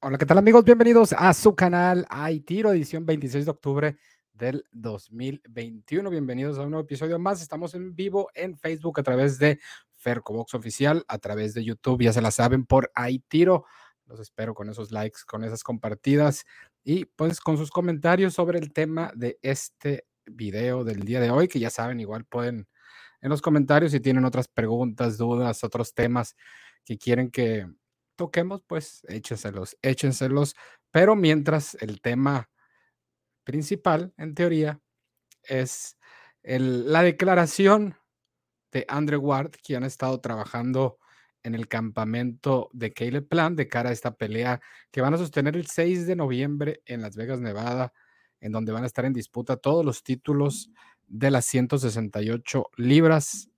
Hola, ¿qué tal amigos? Bienvenidos a su canal Hay Tiro, edición 26 de octubre del 2021. Bienvenidos a un nuevo episodio más. Estamos en vivo en Facebook a través de Fercobox Oficial, a través de YouTube, ya se la saben, por Hay Tiro. Los espero con esos likes, con esas compartidas y pues con sus comentarios sobre el tema de este video del día de hoy, que ya saben, igual pueden en los comentarios si tienen otras preguntas, dudas, otros temas que quieren que toquemos, pues échenselos, échenselos. Pero mientras el tema principal, en teoría, es el, la declaración de Andrew Ward, quien ha estado trabajando en el campamento de Caleb Plant de cara a esta pelea que van a sostener el 6 de noviembre en Las Vegas, Nevada, en donde van a estar en disputa todos los títulos de las 168 libras,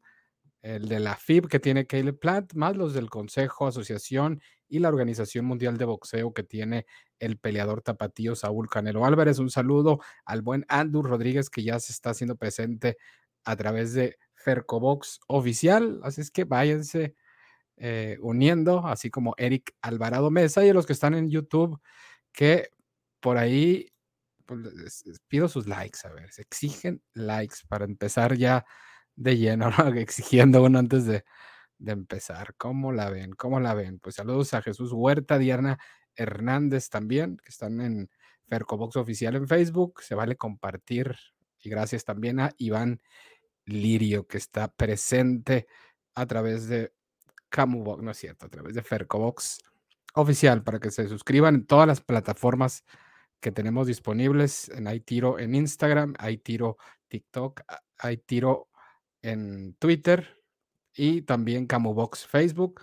el de la FIB que tiene Caleb Plant, más los del Consejo, Asociación y la Organización Mundial de Boxeo que tiene el peleador tapatío Saúl Canelo Álvarez. Un saludo al buen Andrew Rodríguez que ya se está haciendo presente a través de Fercobox oficial. Así es que váyanse eh, uniendo, así como Eric Alvarado Mesa y a los que están en YouTube que por ahí pues, pido sus likes, a ver, se exigen likes para empezar ya de lleno, ¿no? exigiendo uno antes de, de empezar. ¿Cómo la ven? ¿Cómo la ven? Pues saludos a Jesús Huerta, Diana Hernández también, que están en Fercobox Oficial en Facebook. Se vale compartir. Y gracias también a Iván Lirio, que está presente a través de Camubox, no es cierto, a través de Fercobox Oficial, para que se suscriban en todas las plataformas que tenemos disponibles. En Hay Tiro en Instagram, Hay Tiro TikTok, Hay Tiro en Twitter, y también Camubox Facebook,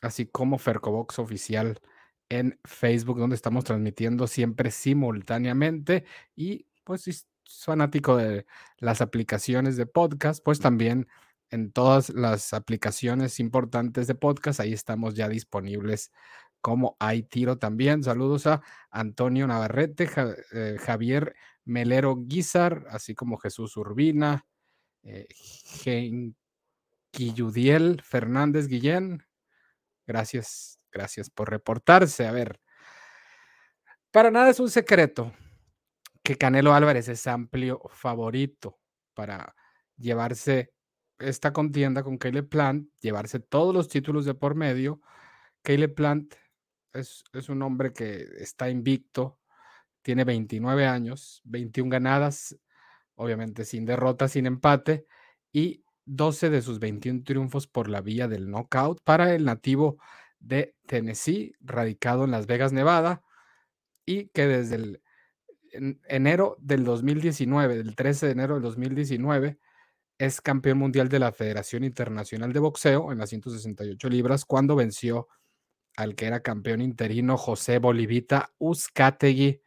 así como Fercobox Oficial en Facebook, donde estamos transmitiendo siempre simultáneamente. Y pues si es fanático de las aplicaciones de podcast, pues también en todas las aplicaciones importantes de podcast, ahí estamos ya disponibles como hay tiro también. Saludos a Antonio Navarrete, eh, Javier Melero Guizar, así como Jesús Urbina, eh, Fernández Guillén. Gracias, gracias por reportarse. A ver, para nada es un secreto que Canelo Álvarez es amplio favorito para llevarse esta contienda con Caleb Plant, llevarse todos los títulos de por medio. Caleb Plant es, es un hombre que está invicto, tiene 29 años, 21 ganadas, obviamente sin derrota, sin empate, y 12 de sus 21 triunfos por la vía del knockout para el nativo de Tennessee, radicado en Las Vegas, Nevada, y que desde el enero del 2019, del 13 de enero del 2019, es campeón mundial de la Federación Internacional de Boxeo en las 168 libras cuando venció al que era campeón interino José Bolivita Uzcategui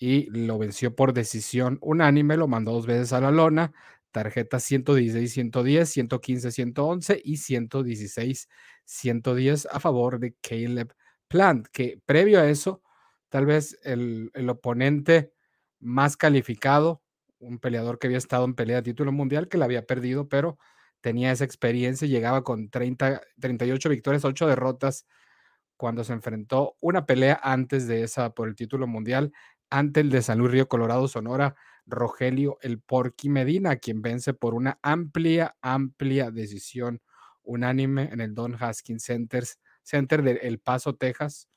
y lo venció por decisión unánime, lo mandó dos veces a la lona, tarjetas 116, 110, 115, 111 y 116, 110 a favor de Caleb Plant, que previo a eso, tal vez el, el, oponente más calificado, un peleador que había estado en pelea de título mundial, que la había perdido, pero tenía esa experiencia, llegaba con 30, 38 victorias, 8 derrotas cuando se enfrentó una pelea antes de esa por el título mundial ante el de San Luis Río Colorado Sonora Rogelio El Porqui Medina, quien vence por una amplia, amplia decisión unánime en el Don Haskins Centers, Center de El Paso, Texas,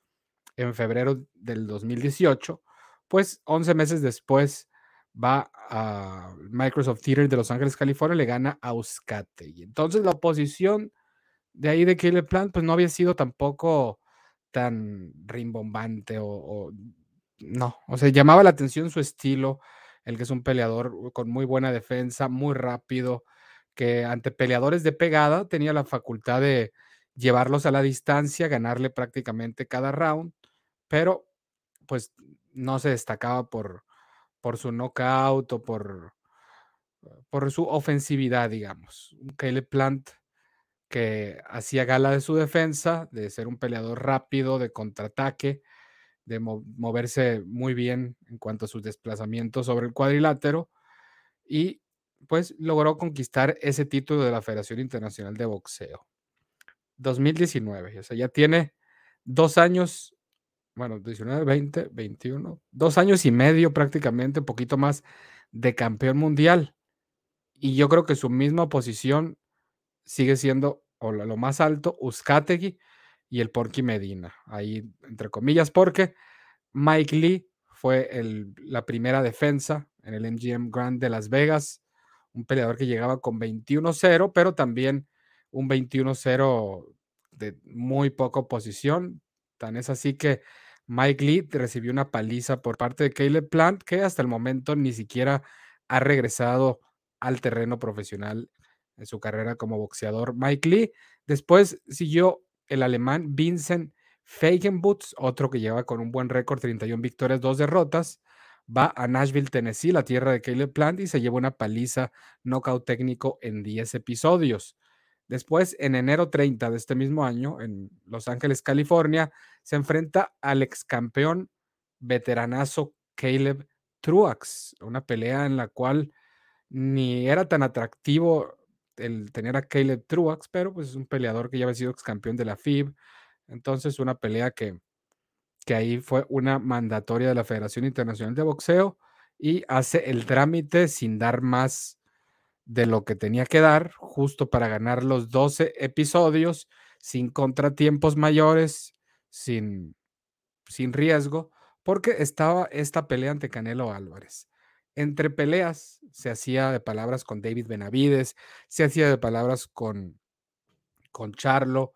en febrero del 2018. Pues 11 meses después va a Microsoft Theater de Los Ángeles, California, le gana a Euskate. Y entonces la oposición de ahí de Caleb Plant, pues no había sido tampoco tan rimbombante o no, o sea, llamaba la atención su estilo, el que es un peleador con muy buena defensa, muy rápido, que ante peleadores de pegada tenía la facultad de llevarlos a la distancia, ganarle prácticamente cada round, pero pues no se destacaba por, por su knockout o por, por su ofensividad, digamos. Caleb Plant que hacía gala de su defensa, de ser un peleador rápido, de contraataque, de moverse muy bien en cuanto a sus desplazamientos sobre el cuadrilátero y pues logró conquistar ese título de la Federación Internacional de Boxeo. 2019, o sea, ya tiene dos años bueno, 19, 20, 21, dos años y medio prácticamente, un poquito más de campeón mundial. Y yo creo que su misma posición sigue siendo o lo más alto, Uzcategui y el Porky Medina, ahí entre comillas, porque Mike Lee fue la primera defensa en el MGM Grand de Las Vegas, un peleador que llegaba con 21-0, pero también un 21-0 de muy poca oposición. Tan es así que Mike Lee recibió una paliza por parte de Caleb Plant, que hasta el momento ni siquiera ha regresado al terreno profesional en su carrera como boxeador. Mike Lee. Después siguió el alemán Vincent Feigenbutz, otro que lleva con un buen récord, 31 victorias, dos derrotas. Va a Nashville, Tennessee, la tierra de Caleb Plant, y se lleva una paliza knockout técnico en 10 episodios. Después, en enero 30 de este mismo año, en Los Ángeles, California, se enfrenta al ex campeón veteranazo Caleb Truax, una pelea en la cual ni era tan atractivo el tener a Caleb Truax, pero pues es un peleador que ya había sido ex campeón de la FIB, entonces una pelea que, que ahí fue una mandatoria de la Federación Internacional de Boxeo y hace el trámite sin dar más de lo que tenía que dar, justo para ganar los 12 episodios, sin contratiempos mayores, sin, sin riesgo, porque estaba esta pelea ante Canelo Álvarez. Entre peleas se hacía de palabras con David Benavides, se hacía de palabras con, con Charlo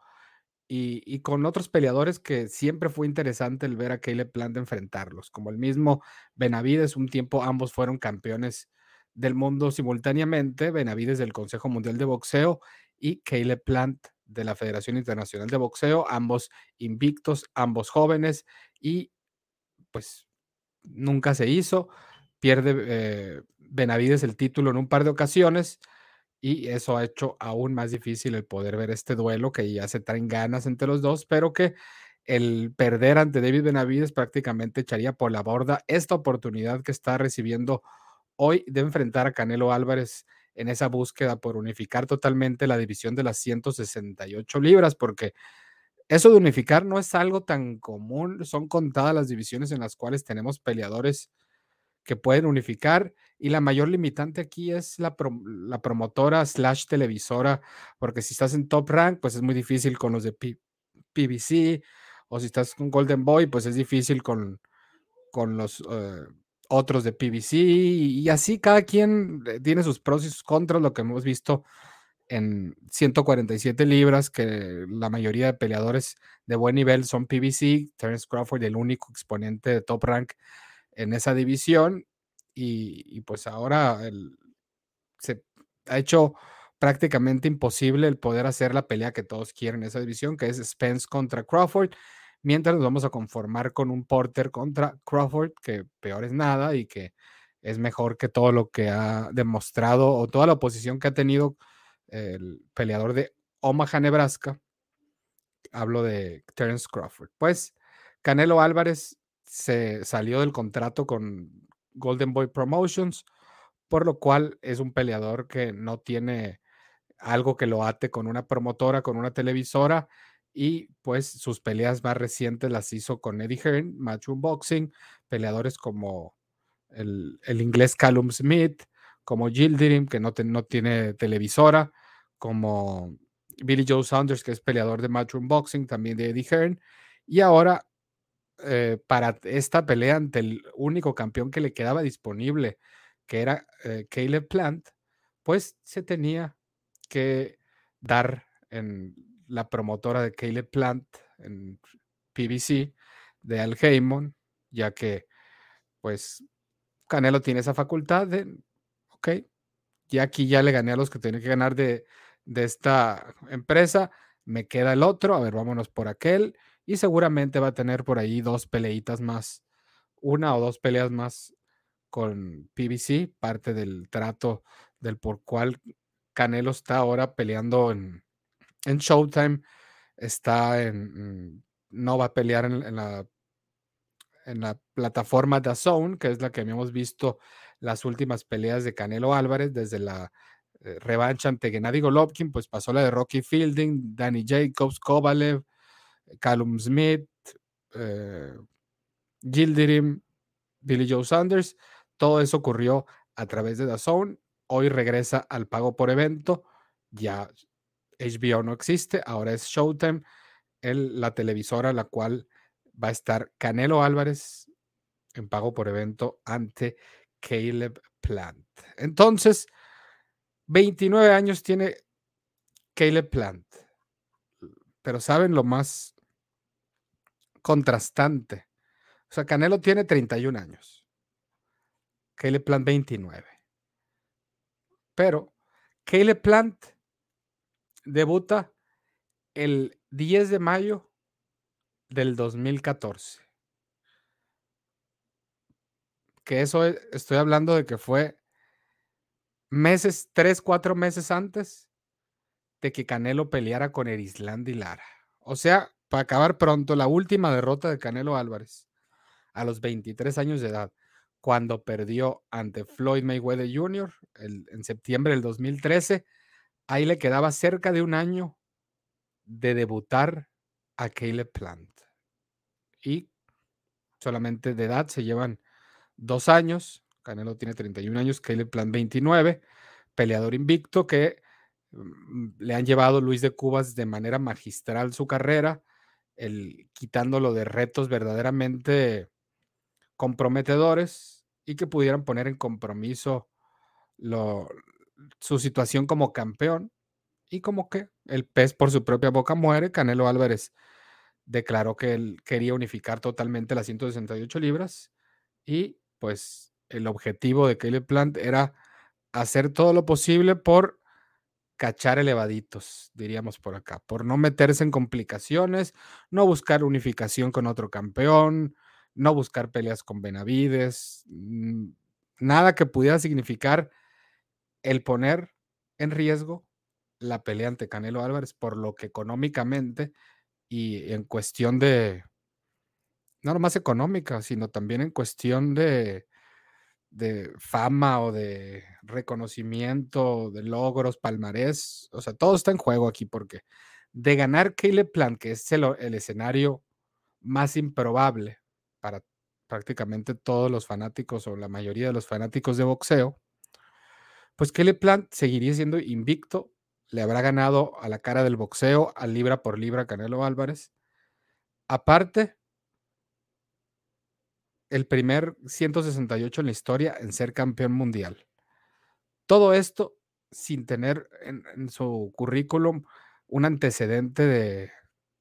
y, y, con otros peleadores que siempre fue interesante el ver a Caleb Plant enfrentarlos, como el mismo Benavides, un tiempo ambos fueron campeones del mundo simultáneamente, Benavides del Consejo Mundial de Boxeo y Caleb Plant de la Federación Internacional de Boxeo, ambos invictos, ambos jóvenes y pues nunca se hizo. Pierde eh, Benavides el título en un par de ocasiones y eso ha hecho aún más difícil el poder ver este duelo que ya se traen ganas entre los dos, pero que el perder ante David Benavides prácticamente echaría por la borda esta oportunidad que está recibiendo hoy de enfrentar a Canelo Álvarez en esa búsqueda por unificar totalmente la división de las 168 libras, porque eso de unificar no es algo tan común, son contadas las divisiones en las cuales tenemos peleadores que pueden unificar y la mayor limitante aquí es la, la promotora slash televisora, porque si estás en top rank, pues es muy difícil con los de PBC, o si estás con Golden Boy, pues es difícil con, con los... Uh, otros de PVC y, así cada quien eh, tiene sus pros y sus contras, lo que hemos visto en 147 libras, que la mayoría de peleadores de buen nivel son PVC, Terence Crawford el único exponente de top rank en esa división y, pues ahora se ha hecho prácticamente imposible el poder hacer la pelea que todos quieren en esa división, que es Spence contra Crawford mientras nos vamos a conformar con un Porter contra Crawford, que peor es nada y que es mejor que todo lo que ha demostrado o toda la oposición que ha tenido el peleador de Omaha, Nebraska. Hablo de Terence Crawford. Pues Canelo Álvarez se salió del contrato con Golden Boy Promotions, por lo cual es un peleador que no tiene algo que lo ate con una promotora, con una televisora y pues sus peleas más recientes las hizo con Eddie Hearn, Matchroom Boxing, peleadores como el, inglés Callum Smith, como Gildirim, que no, no, tiene televisora, como Billy Joe Saunders, que es peleador de Matchroom Boxing, también de Eddie Hearn, y ahora eh, para esta pelea ante el único campeón que le quedaba disponible, que era eh, Caleb Plant, pues se tenía que dar en la promotora de Caleb Plant en PBC de Al Heyman, ya que pues Canelo tiene esa facultad de, ok, ya aquí ya le gané a los que tenía que ganar de, de esta empresa, me queda el otro, a ver, vámonos por aquel, y seguramente va a tener por ahí dos peleitas más, una o dos peleas más con PBC, parte del trato del por cual Canelo está ahora peleando en, en Showtime, está en, no va a pelear en, la, en la plataforma Zone, que es la que habíamos visto las últimas peleas de Canelo Álvarez desde la eh, revancha ante Gennady Golovkin, pues pasó la de Rocky Fielding, Danny Jacobs, Kovalev, Callum Smith, eh, Gildirim, Billy Joe Sanders. Todo eso ocurrió a través de DAZN. Hoy regresa al pago por evento. Ya HBO no existe, ahora es Showtime, la televisora la cual va a estar Canelo Álvarez en pago por evento ante Caleb Plant. Entonces, 29 años tiene Caleb Plant. Pero saben lo más contrastante. O sea, Canelo tiene 31 años. Caleb Plant 29. Pero Caleb Plant debuta el 10 de mayo del 2014. Que eso estoy hablando de que fue meses, tres, cuatro meses antes de que Canelo peleara con Erisland Lara. O sea, para acabar pronto, la última derrota de Canelo Álvarez a los 23 años de edad, cuando perdió ante Floyd Mayweather Jr. en septiembre del 2013, ahí le quedaba cerca de un año de debutar a Caleb Plant. Y solamente de edad se llevan dos años. Canelo tiene 31 años, Caleb Plant 29, peleador invicto que mm, le han llevado Luis de Cubas de manera magistral su carrera, el, quitándolo de retos verdaderamente comprometedores y que pudieran poner en compromiso su situación como campeón y como que el pez por su propia boca muere, Canelo Álvarez declaró que él quería unificar totalmente las 168 libras y pues el objetivo de Caleb Plant era hacer todo lo posible por cachar elevaditos, diríamos por acá, por no meterse en complicaciones, no buscar unificación con otro campeón, no buscar peleas con Benavides, nada que pudiera significar el poner en riesgo la pelea ante Canelo Álvarez, por lo que económicamente y en cuestión de, no nomás económica, sino también en cuestión de, de fama o de reconocimiento, de logros, palmarés, o sea, todo está en juego aquí porque de ganar Caleb Plant, que es el, el escenario más improbable para prácticamente todos los fanáticos o la mayoría de los fanáticos de boxeo, pues Caleb Plant seguiría siendo invicto, le habrá ganado a la cara del boxeo, a libra por libra Canelo Álvarez. Aparte, el primer 168 en la historia en ser campeón mundial. Todo esto sin tener en, su currículum un antecedente de,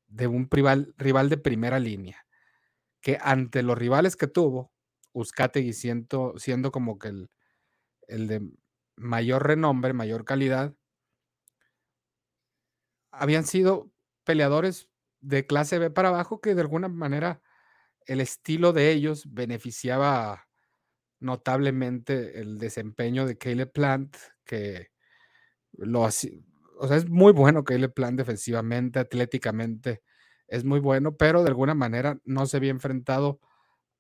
de un rival, rival, de primera línea, que ante los rivales que tuvo, Uzcategui siendo, siendo como que el, el de mayor renombre, mayor calidad, habían sido peleadores de clase B para abajo que de alguna manera el estilo de ellos beneficiaba notablemente el desempeño de Caleb Plant, que lo hacía, o sea, es muy bueno Caleb Plant defensivamente, atléticamente, es muy bueno, pero de alguna manera no se había enfrentado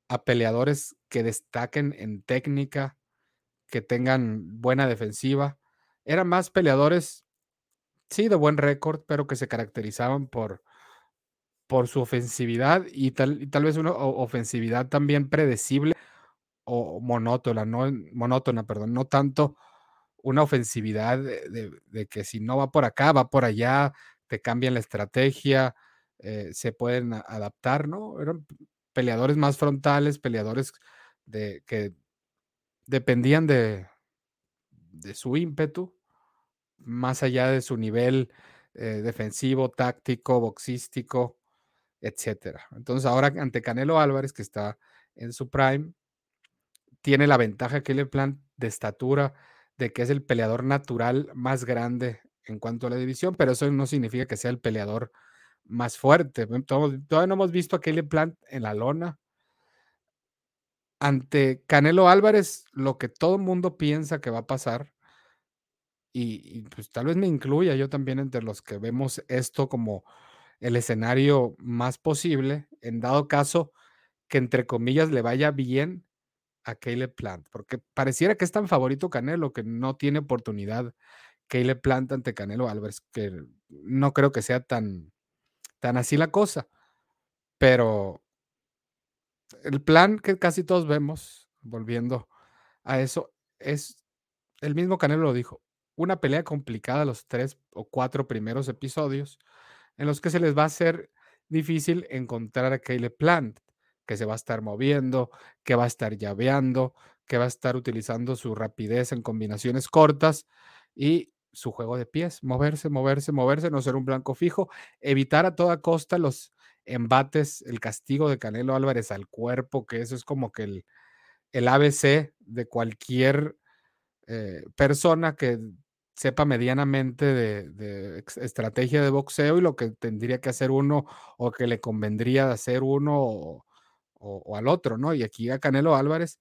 a peleadores que destaquen en técnica, que tengan buena defensiva. Eran más peleadores, sí, de buen récord, pero que se caracterizaban por, por su ofensividad y tal, tal vez una ofensividad también predecible o monótona, no monótona, perdón, no tanto una ofensividad de, que si no va por acá, va por allá, te cambian la estrategia, eh, se pueden adaptar, ¿no? Eran peleadores más frontales, peleadores de, que dependían de, de su ímpetu, más allá de su nivel eh, defensivo, táctico, boxístico, etcétera. Entonces, ahora ante Canelo Álvarez, que está en su prime, tiene la ventaja que le plan de estatura, de que es el peleador natural más grande en cuanto a la división, pero eso no significa que sea el peleador más fuerte. Todavía no hemos visto a Caleb Plant en la lona, ante Canelo Álvarez, lo que todo el mundo piensa que va a pasar, y, pues tal vez me incluya yo también entre los que vemos esto como el escenario más posible, en dado caso que entre comillas le vaya bien a Caleb Plant, porque pareciera que es tan favorito Canelo que no tiene oportunidad Caleb Plant ante Canelo Álvarez, que no creo que sea tan, tan así la cosa, pero el plan que casi todos vemos, volviendo a eso, es el mismo Canelo lo dijo, una pelea complicada los tres o cuatro primeros episodios, en los que se les va a hacer difícil encontrar a Caleb Plant, que se va a estar moviendo, que va a estar llaveando, que va a estar utilizando su rapidez en combinaciones cortas y su juego de pies, moverse, moverse, moverse, no ser un blanco fijo, evitar a toda costa los embates, el castigo de Canelo Álvarez al cuerpo, que eso es como que el, el ABC de cualquier eh, persona que sepa medianamente de, estrategia de boxeo y lo que tendría que hacer uno o que le convendría hacer uno o, al otro, ¿no? Y aquí a Canelo Álvarez,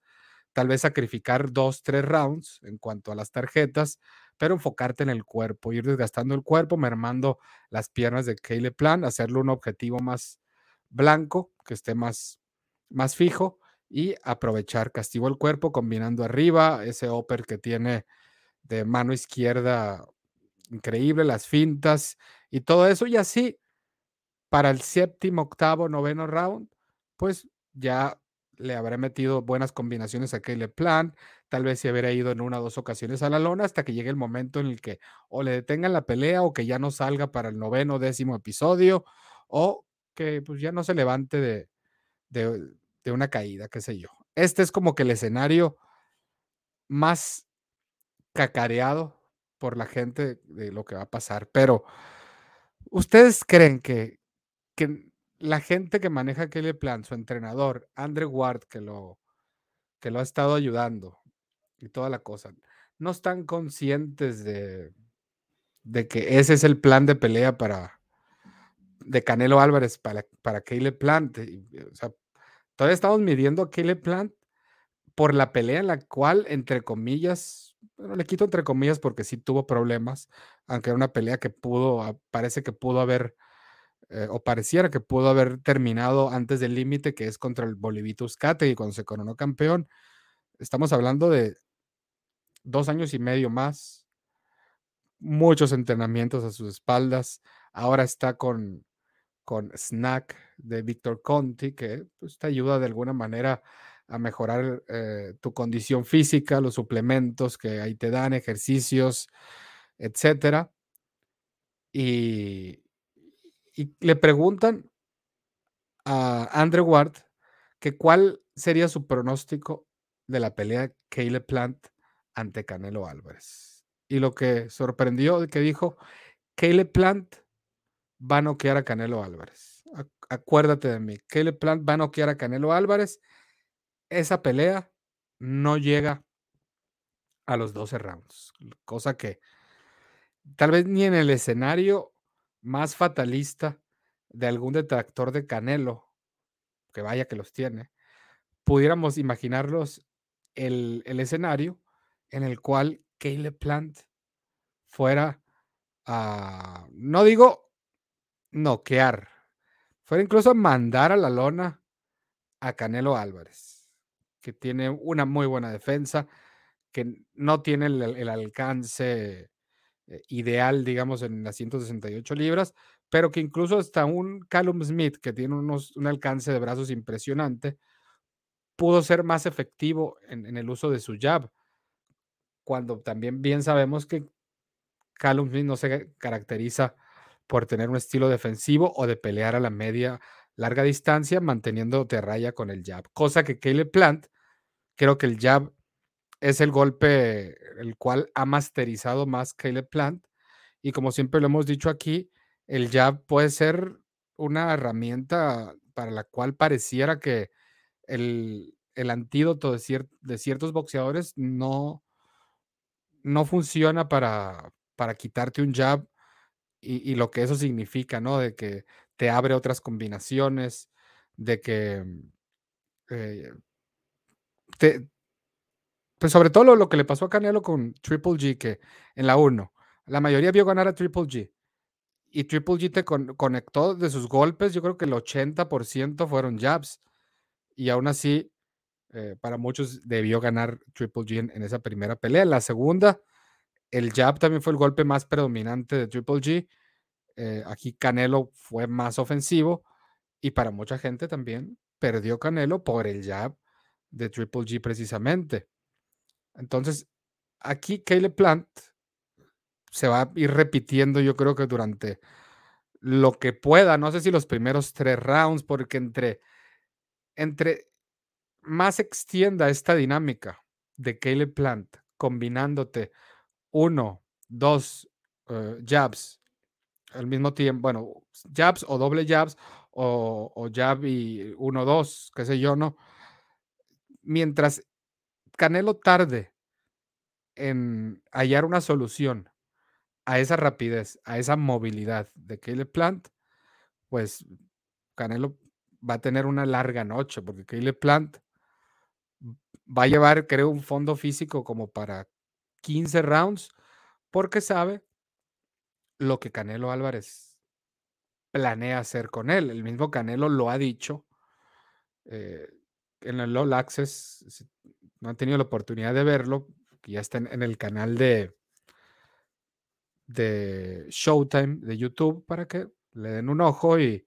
tal vez sacrificar dos, tres rounds en cuanto a las tarjetas, pero enfocarte en el cuerpo, ir desgastando el cuerpo, mermando las piernas de Caleb Plan, hacerlo un objetivo más blanco, que esté más, más fijo y aprovechar castigo el cuerpo combinando arriba ese upper que tiene de mano izquierda increíble, las fintas y todo eso y así para el séptimo, octavo, noveno round, pues ya le habrá metido buenas combinaciones a Caleb Plan, tal vez se habrá ido en una o dos ocasiones a la lona hasta que llegue el momento en el que o le detengan la pelea o que ya no salga para el noveno, décimo episodio o que pues ya no se levante de, de, una caída, qué sé yo. Este es como que el escenario más cacareado por la gente de lo que va a pasar, pero ¿ustedes creen que, que la gente que maneja Kelly Plan, su entrenador, Andrew Ward, que lo, que lo ha estado ayudando y toda la cosa, no están conscientes de, de que ese es el plan de pelea para de Canelo Álvarez para, para Caleb Plant. O sea, todavía estamos midiendo a Caleb Plant por la pelea en la cual, entre comillas, le quito entre comillas porque sí tuvo problemas, aunque era una pelea que pudo, parece que pudo haber eh, o pareciera que pudo haber terminado antes del límite, que es contra el Bolivitus y cuando se coronó campeón. Estamos hablando de dos años y medio más, muchos entrenamientos a sus espaldas. Ahora está con, con Snack de Víctor Conti, que pues, te ayuda de alguna manera a mejorar eh, tu condición física, los suplementos que ahí te dan, ejercicios, etcétera. Y, le preguntan a Andrew Ward que cuál sería su pronóstico de la pelea Caleb Plant ante Canelo Álvarez. Y lo que sorprendió que dijo, Caleb Plant va a noquear a Canelo Álvarez. Acuérdate de mí, Caleb Plant va a noquear a Canelo Álvarez. Esa pelea no llega a los 12 rounds, cosa que tal vez ni en el escenario más fatalista de algún detractor de Canelo, que vaya que los tiene, pudiéramos imaginarlos el, escenario en el cual Caleb Plant fuera a, no digo noquear, fuera incluso a mandar a la lona a Canelo Álvarez, que tiene una muy buena defensa, que no tiene el alcance eh, ideal, digamos, en las 168 libras, pero que incluso hasta un Callum Smith, que tiene unos, un alcance de brazos impresionante, pudo ser más efectivo en, el uso de su jab, cuando también bien sabemos que Callum Smith no se caracteriza por tener un estilo defensivo o de pelear a la media larga distancia, manteniendo de raya con el jab, cosa que Caleb Plant, creo que el jab es el golpe el cual ha masterizado más Caleb Plant. Y como siempre lo hemos dicho aquí, el jab puede ser una herramienta para la cual pareciera que el, antídoto de, de, ciertos boxeadores no, no funciona para, para quitarte un jab y, lo que eso significa, ¿no? De que te abre otras combinaciones, de que eh, pues sobre todo lo, que le pasó a Canelo con Triple G, que en la 1, la mayoría vio ganar a Triple G. Y Triple G te conectó de sus golpes, yo creo que el 80% fueron jabs. Y aún así, eh, para muchos debió ganar Triple G en, esa primera pelea. En la segunda, el jab también fue el golpe más predominante de Triple G. Eh, aquí Canelo fue más ofensivo y para mucha gente también perdió Canelo por el jab de Triple G precisamente. Entonces, aquí Caleb Plant se va a ir repitiendo, yo creo que durante lo que pueda, no sé si los primeros tres rounds, porque entre, entre más extienda esta dinámica de Caleb Plant, combinándote uno, dos eh, jabs al mismo tiempo, bueno, jabs o doble jabs o, o jab y uno, dos, qué sé yo, ¿no? Mientras Canelo tarde en hallar una solución a esa rapidez, a esa movilidad de Caleb Plant, pues Canelo va a tener una larga noche, porque Caleb Plant va a llevar, creo, un fondo físico como para 15 rounds, porque sabe lo que Canelo Álvarez planea hacer con él. El mismo Canelo lo ha dicho eh, en el All Access, no han tenido la oportunidad de verlo, que ya está en, el canal de, de Showtime de YouTube para que le den un ojo y,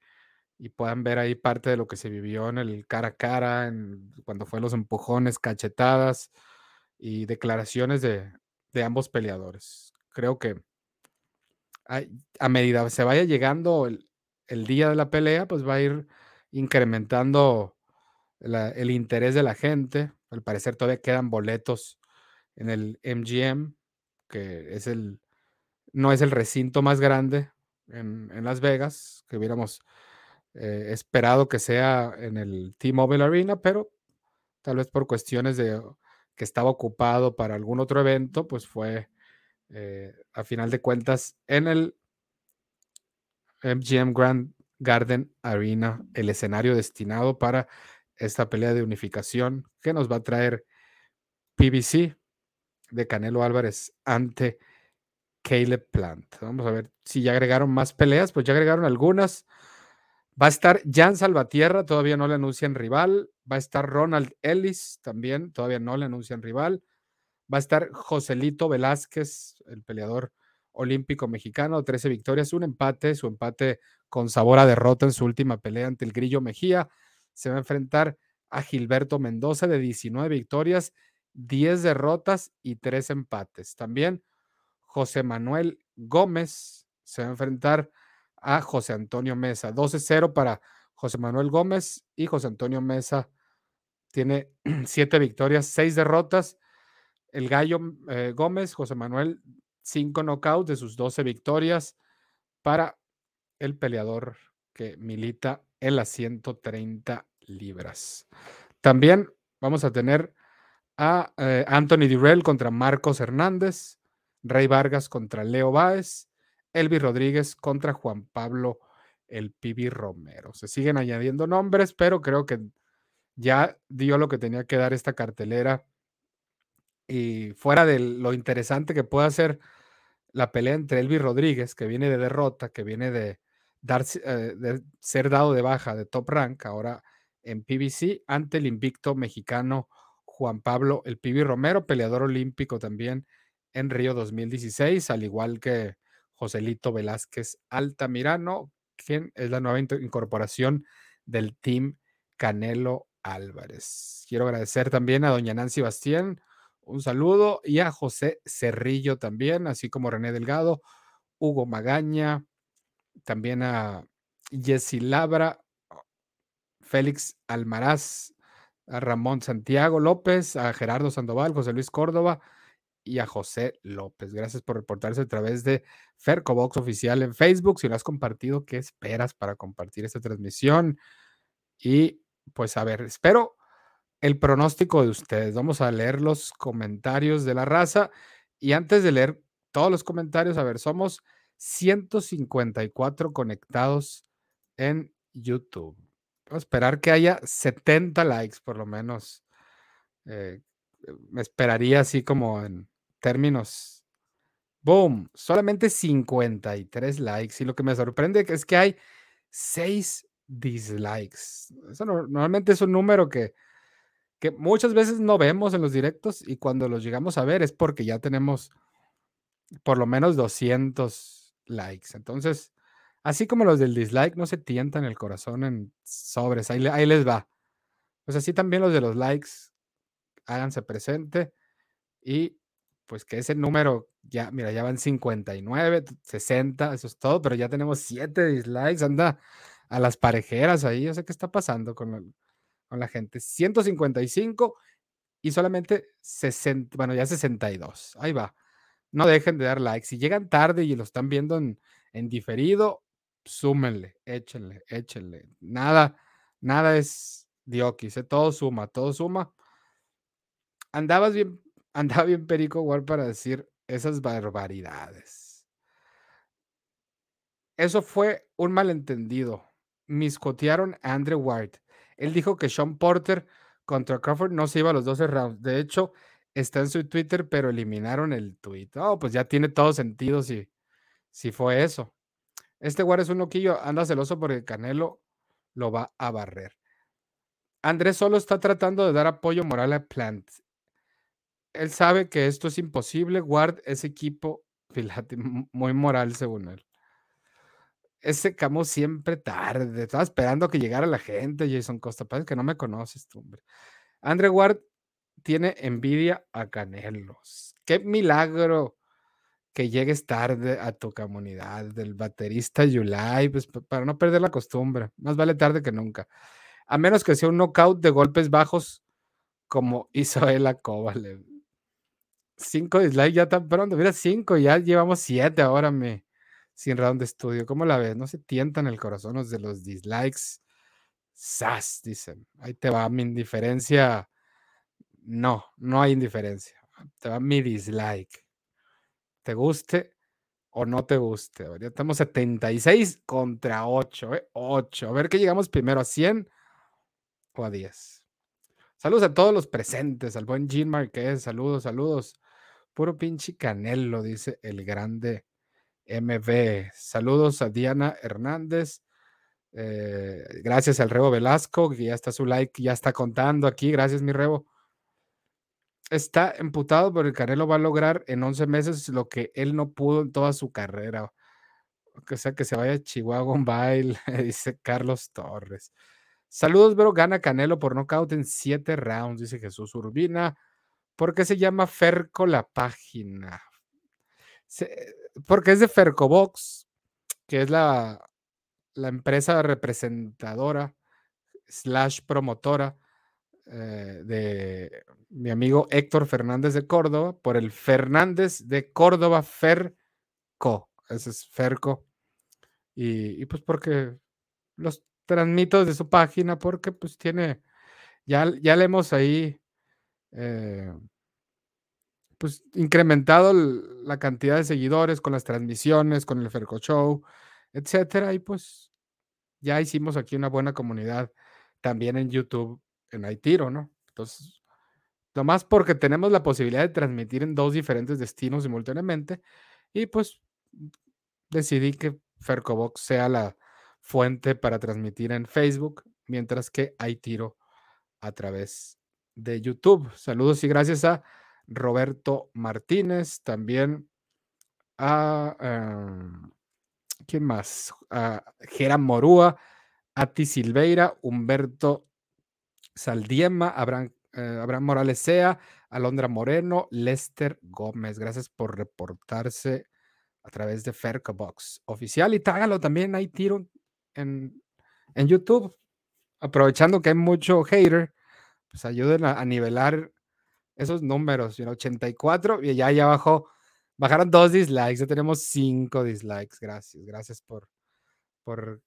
puedan ver ahí parte de lo que se vivió en el cara a cara, en, cuando fue los empujones, cachetadas y declaraciones de, de ambos peleadores. Creo que a medida se vaya llegando el, el, día de la pelea, pues va a ir incrementando el interés de la gente. Al parecer todavía quedan boletos en el MGM, que es el, no es el recinto más grande en, Las Vegas, que hubiéramos eh, esperado que sea en el T-Mobile Arena, pero tal vez por cuestiones de que estaba ocupado para algún otro evento, pues fue eh, a final de cuentas en el MGM Grand Garden Arena, el escenario destinado para esta pelea de unificación que nos va a traer PBC de Canelo Álvarez ante Caleb Plant. Vamos a ver si ya agregaron más peleas, pues ya agregaron algunas. Va a estar Jan Salvatierra, todavía no le anuncian rival. Va a estar Ronald Ellis, también, todavía no le anuncian rival. Va a estar Joselito Velázquez, el peleador olímpico mexicano, 13 victorias, un empate, su empate con sabor a derrota en su última pelea ante el Grillo Mejía. Se va a enfrentar a Gilberto Mendoza de 19 victorias, 10 derrotas y 3 empates. También José Manuel Gómez se va a enfrentar a José Antonio Mesa. 12-0 para José Manuel Gómez y José Antonio Mesa tiene 7 victorias, 6 derrotas el Gallo eh, Gómez, José Manuel, cinco knockouts de sus 12 victorias para el peleador que milita en las 130 libras. También vamos a tener a eh, Anthony Durrell contra Marcos Hernández, Rey Vargas contra Leo Báez, Elvi Rodríguez contra Juan Pablo el Pibi Romero. Se siguen añadiendo nombres, pero creo que ya dio lo que tenía que dar esta cartelera y fuera de lo interesante que pueda ser la pelea entre Elvi Rodríguez, que viene de derrota, que viene de, dar, eh, de ser dado de baja de top rank, ahora en PBC, ante el invicto mexicano Juan Pablo El Pibi Romero, peleador olímpico también en Río 2016, al igual que Joselito Velázquez Altamirano, quien es la nueva incorporación del Team Canelo Álvarez. Quiero agradecer también a doña Nancy Bastien, un saludo y a José Cerrillo también, así como René Delgado, Hugo Magaña, también a Jessy Labra, Félix Almaraz, a Ramón Santiago López, a Gerardo Sandoval, José Luis Córdoba y a José López. Gracias por reportarse a través de Fercobox Oficial en Facebook. Si lo has compartido, ¿qué esperas para compartir esta transmisión? Y pues a ver, espero el pronóstico de ustedes. Vamos a leer los comentarios de la raza. Y antes de leer todos los comentarios, a ver, somos 154 conectados en YouTube. Esperar que haya 70 likes por lo menos. Eh, me esperaría así como en términos. Boom, solamente 53 likes. Y lo que me sorprende es que hay 6 dislikes. Eso normalmente es un número que que muchas veces no vemos en los directos y cuando los llegamos a ver es porque ya tenemos por lo menos 200 likes. Entonces, así como los del dislike no se tientan el corazón en sobres, ahí, ahí les va. Pues así también los de los likes, háganse presente y pues que ese número ya, mira, ya van 59, 60, eso es todo, pero ya tenemos 7 dislikes, anda a las parejeras ahí, yo sé qué está pasando con, con la gente. 155 y solamente 60, bueno, ya 62, ahí va. No dejen de dar like. Si llegan tarde y lo están viendo en, en diferido, súmenle, échenle, échenle. Nada, nada es diokis, ¿eh? todo suma, todo suma. Andabas bien, andaba bien Perico igual para decir esas barbaridades. Eso fue un malentendido. Miscotearon a Andrew Ward. Él dijo que Sean Porter contra Crawford no se iba a los 12 rounds. De hecho, está en su Twitter, pero eliminaron el tweet. Oh, pues ya tiene todo sentido si, si fue eso. Este Ward es un loquillo, anda celoso porque Canelo lo va a barrer. Andrés solo está tratando de dar apoyo moral a Plant. Él sabe que esto es imposible. Ward es equipo muy moral, según él. Ese camo siempre tarde. Estaba esperando que llegara la gente, Jason Costa. Parece que no me conoces, tú, hombre. Andre Ward tiene envidia a Canelos. Qué milagro que llegues tarde a tu comunidad del baterista Yulai, pues para no perder la costumbre. Más vale tarde que nunca. A menos que sea un knockout de golpes bajos como hizo él a Kovalev. Cinco dislikes ya tan pronto. Mira, cinco, ya llevamos siete ahora me, sin round de estudio. ¿Cómo la ves? No se tientan el corazón los de los dislikes. Sas, dicen. Ahí te va mi indiferencia. No, no hay indiferencia. Te va mi dislike. Te guste o no te guste. Ya estamos 76 contra 8. 8. ¿eh? A ver qué llegamos primero, a 100 o a 10. Saludos a todos los presentes, al buen Jean Marquez. Saludos, saludos. Puro pinche canelo, dice el grande MB. Saludos a Diana Hernández. Eh, gracias al Rebo Velasco, que ya está su like, ya está contando aquí. Gracias, mi Rebo. Está emputado porque Canelo va a lograr en 11 meses lo que él no pudo en toda su carrera. O sea, que se vaya a Chihuahua un baile, dice Carlos Torres. Saludos, pero gana Canelo por nocaut en 7 rounds, dice Jesús Urbina. ¿Por qué se llama Ferco la página? porque es de Fercobox, que es la, la empresa representadora slash promotora eh, de mi amigo Héctor Fernández de Córdoba, por el Fernández de Córdoba Ferco. Ese es Ferco. Y, pues porque los transmito de su página, porque pues tiene, ya, ya le hemos ahí eh, pues incrementado la cantidad de seguidores con las transmisiones, con el Ferco Show, etcétera. Y pues ya hicimos aquí una buena comunidad también en YouTube, en Haitiro, ¿no? Entonces, nomás porque tenemos la posibilidad de transmitir en dos diferentes destinos simultáneamente, y pues decidí que Fercobox sea la fuente para transmitir en Facebook, mientras que Haitiro a través de YouTube. Saludos y gracias a Roberto Martínez, también a, em, ¿quién más? A Geran Morúa, Ati Silveira, Humberto Saldiema, Abraham, eh, Abraham Morales Sea, Alondra Moreno, Lester Gómez. Gracias por reportarse a través de Fercobox oficial y tágalo también, hay tiro en, en YouTube. Aprovechando que hay mucho hater, pues ayuden a nivelar esos números, 84 y ya abajo bajaron dos dislikes, ya tenemos cinco dislikes, gracias, gracias por, por,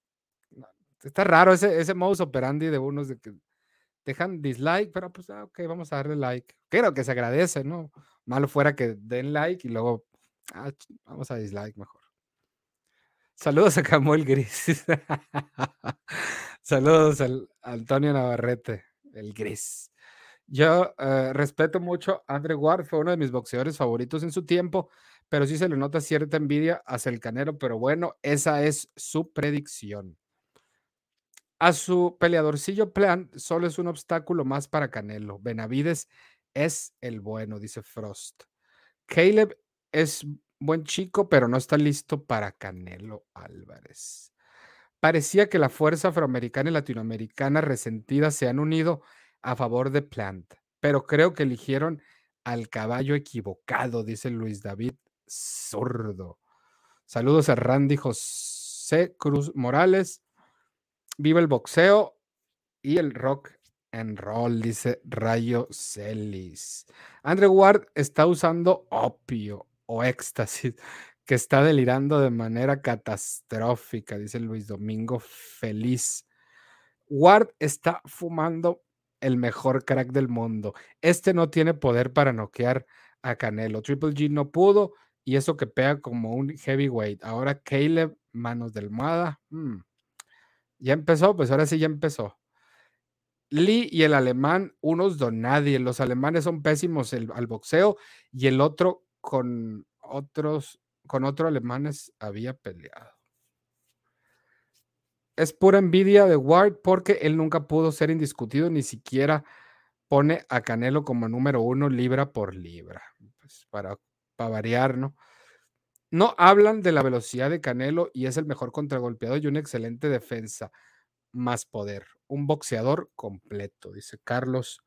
está raro ese, ese modus operandi de unos de que dejan dislike, pero pues, ah, ok, vamos a darle like, creo que se agradece, ¿no? Malo fuera que den like y luego, ah, vamos a dislike mejor. Saludos a Camuel Gris. Saludos al Antonio Navarrete, el Gris. Yo eh, respeto mucho a Andre Ward, fue uno de mis boxeadores favoritos en su tiempo, pero sí se le nota cierta envidia hacia el Canelo, pero bueno, esa es su predicción. A su peleadorcillo plan solo es un obstáculo más para Canelo. Benavides es el bueno, dice Frost. Caleb es buen chico, pero no está listo para Canelo Álvarez. Parecía que la fuerza afroamericana y latinoamericana resentida se han unido a favor de Plant, pero creo que eligieron al caballo equivocado, dice Luis David Zurdo. Saludos a Randy José Cruz Morales. Viva el boxeo y el rock and roll, dice Rayo Celis. Andrew Ward está usando opio o éxtasis, que está delirando de manera catastrófica, dice Luis Domingo Feliz. Ward está fumando el mejor crack del mundo. Este no tiene poder para noquear a Canelo. Triple G no pudo y eso que pega como un heavyweight. Ahora Caleb, manos de almohada. Mm. Ya empezó, pues ahora sí ya empezó. Lee y el alemán, unos donadie. Los alemanes son pésimos al boxeo y el otro con otros, con otros alemanes había peleado. Es pura envidia de Ward porque él nunca pudo ser indiscutido, ni siquiera pone a Canelo como número uno libra por libra. Pues para, para variar, ¿no? No hablan de la velocidad de Canelo y es el mejor contragolpeador y una excelente defensa. Más poder. Un boxeador completo, dice Carlos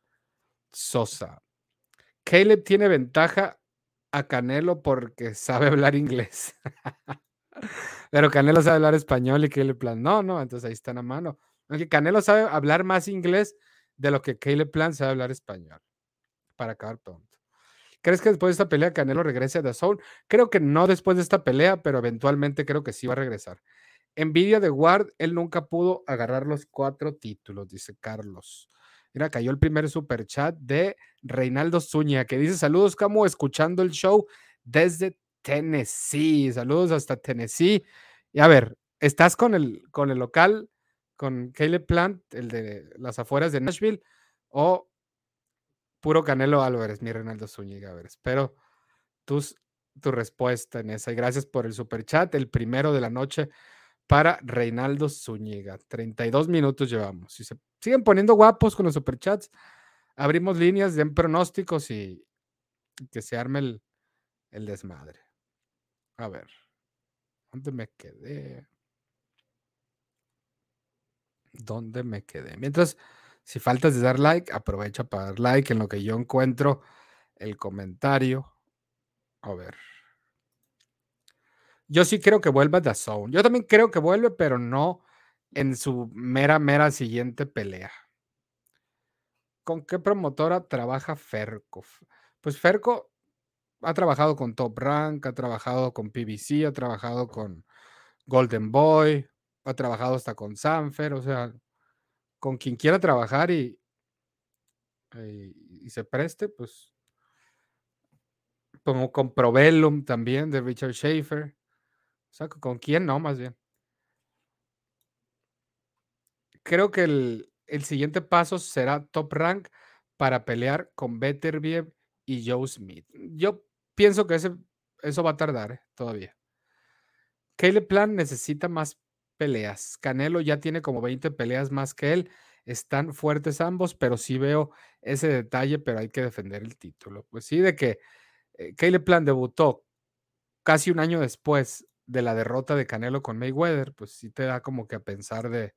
Sosa. Caleb tiene ventaja a Canelo porque sabe hablar inglés. Pero Canelo sabe hablar español y Caleb Plan no, no, entonces ahí están a mano. Canelo sabe hablar más inglés de lo que Caleb Plan sabe hablar español. Para acabar pronto. ¿Crees que después de esta pelea Canelo regrese a The Zone? Creo que no después de esta pelea, pero eventualmente creo que sí va a regresar. Envidia de Ward, él nunca pudo agarrar los cuatro títulos, dice Carlos. Mira, cayó el primer super chat de Reinaldo Zúñiga, que dice: Saludos, Camo, escuchando el show desde Tennessee. Saludos hasta Tennessee. Y a ver, ¿estás con el, con el local, con Caleb Plant, el de las afueras de Nashville, o puro Canelo Álvarez, mi Reinaldo Zúñiga? A ver, espero tus, tu respuesta en esa. Y gracias por el super chat, el primero de la noche para Reinaldo Zúñiga. 32 minutos llevamos. Si se siguen poniendo guapos con los superchats, abrimos líneas, den pronósticos y que se arme el, el desmadre. A ver, ¿dónde me quedé? ¿Dónde me quedé? Mientras, si faltas de dar like, aprovecha para dar like en lo que yo encuentro el comentario. A ver. Yo sí creo que vuelva The Zone. Yo también creo que vuelve, pero no en su mera, mera siguiente pelea. ¿Con qué promotora trabaja Ferco? Pues Ferco ha trabajado con Top Rank, ha trabajado con PBC, ha trabajado con Golden Boy, ha trabajado hasta con Sanfer, o sea, con quien quiera trabajar y, y, se preste, pues como con Probellum también de Richard Schaefer. O sea, ¿con quién no, más bien? Creo que el, el siguiente paso será Top Rank para pelear con Beterbiev y Joe Smith. Yo pienso que ese, eso va a tardar ¿eh? todavía. Caleb Plan necesita más peleas. Canelo ya tiene como 20 peleas más que él. Están fuertes ambos, pero sí veo ese detalle, pero hay que defender el título. Pues sí, de que eh, Caleb Plan debutó casi un año después de la derrota de Canelo con Mayweather, pues sí te da como que a pensar de,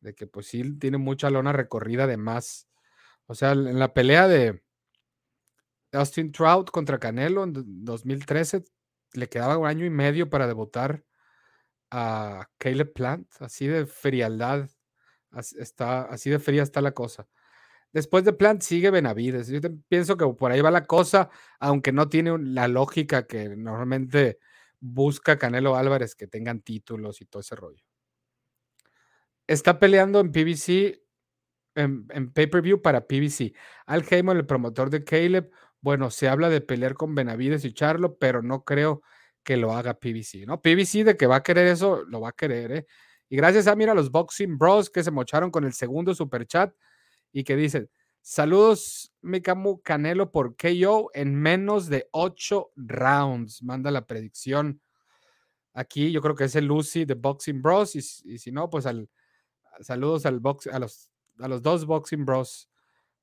de que pues sí tiene mucha lona recorrida de más. O sea, en la pelea de, Austin Trout contra Canelo en 2013 le quedaba un año y medio para debutar a Caleb Plant, así de frialdad, está, así de fría está la cosa. Después de Plant sigue Benavides. Yo pienso que por ahí va la cosa, aunque no tiene la lógica que normalmente busca Canelo Álvarez que tengan títulos y todo ese rollo. Está peleando en PBC, en, en pay-per-view para PBC. Al Heyman, el promotor de Caleb, bueno, se habla de pelear con Benavides y Charlo, pero no creo que lo haga PBC, ¿no? PBC de que va a querer eso, lo va a querer, ¿eh? Y gracias a, mira, los Boxing Bros que se mocharon con el segundo super chat y que dicen, saludos, Mikamu Canelo por KO en menos de ocho rounds. Manda la predicción. Aquí yo creo que es el Lucy de Boxing Bros y, si no, pues al, saludos al box, a los, a los dos Boxing Bros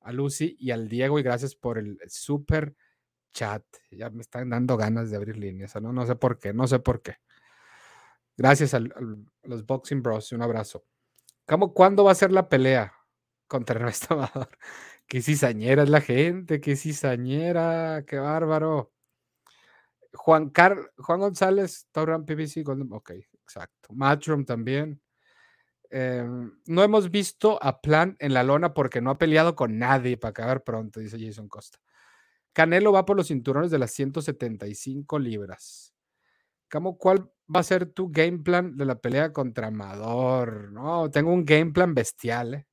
a Lucy y al Diego y gracias por el super chat. Ya me están dando ganas de abrir líneas, ¿no? No sé por qué, no sé por qué. Gracias a los Boxing Bros. Un abrazo. ¿Cómo, ¿Cuándo va a ser la pelea? contra Ernesto Amador. Qué cizañera es la gente, qué cizañera, qué bárbaro. Juan, Car Juan González, Torran PBC, Golden, ok, exacto. Matchroom también. Em, no hemos visto a Plan en la lona porque no ha peleado con nadie para acabar pronto, dice Jason Costa. Canelo va por los cinturones de las 175 libras. ¿Cómo, ¿Cuál va a ser tu game plan de la pelea contra Amador? No, tengo un game plan bestial. ¿eh?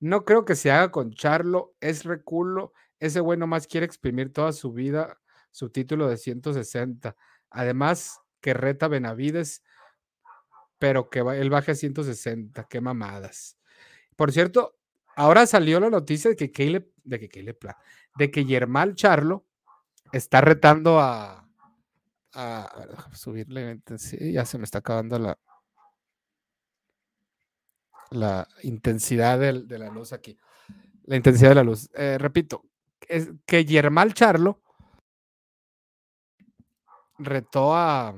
No creo que se haga con Charlo, es reculo. Ese güey nomás quiere exprimir toda su vida su título de 160. Además, que reta Benavides, pero que él baje a 160. Qué mamadas. Por cierto, ahora salió la noticia de que Caleb, de que de que Yermal Charlo está retando a, a, subirle ya se me está acabando la la intensidad de, la luz aquí. La intensidad de la luz. Eh, repito, es que Yermal Charlo retó a,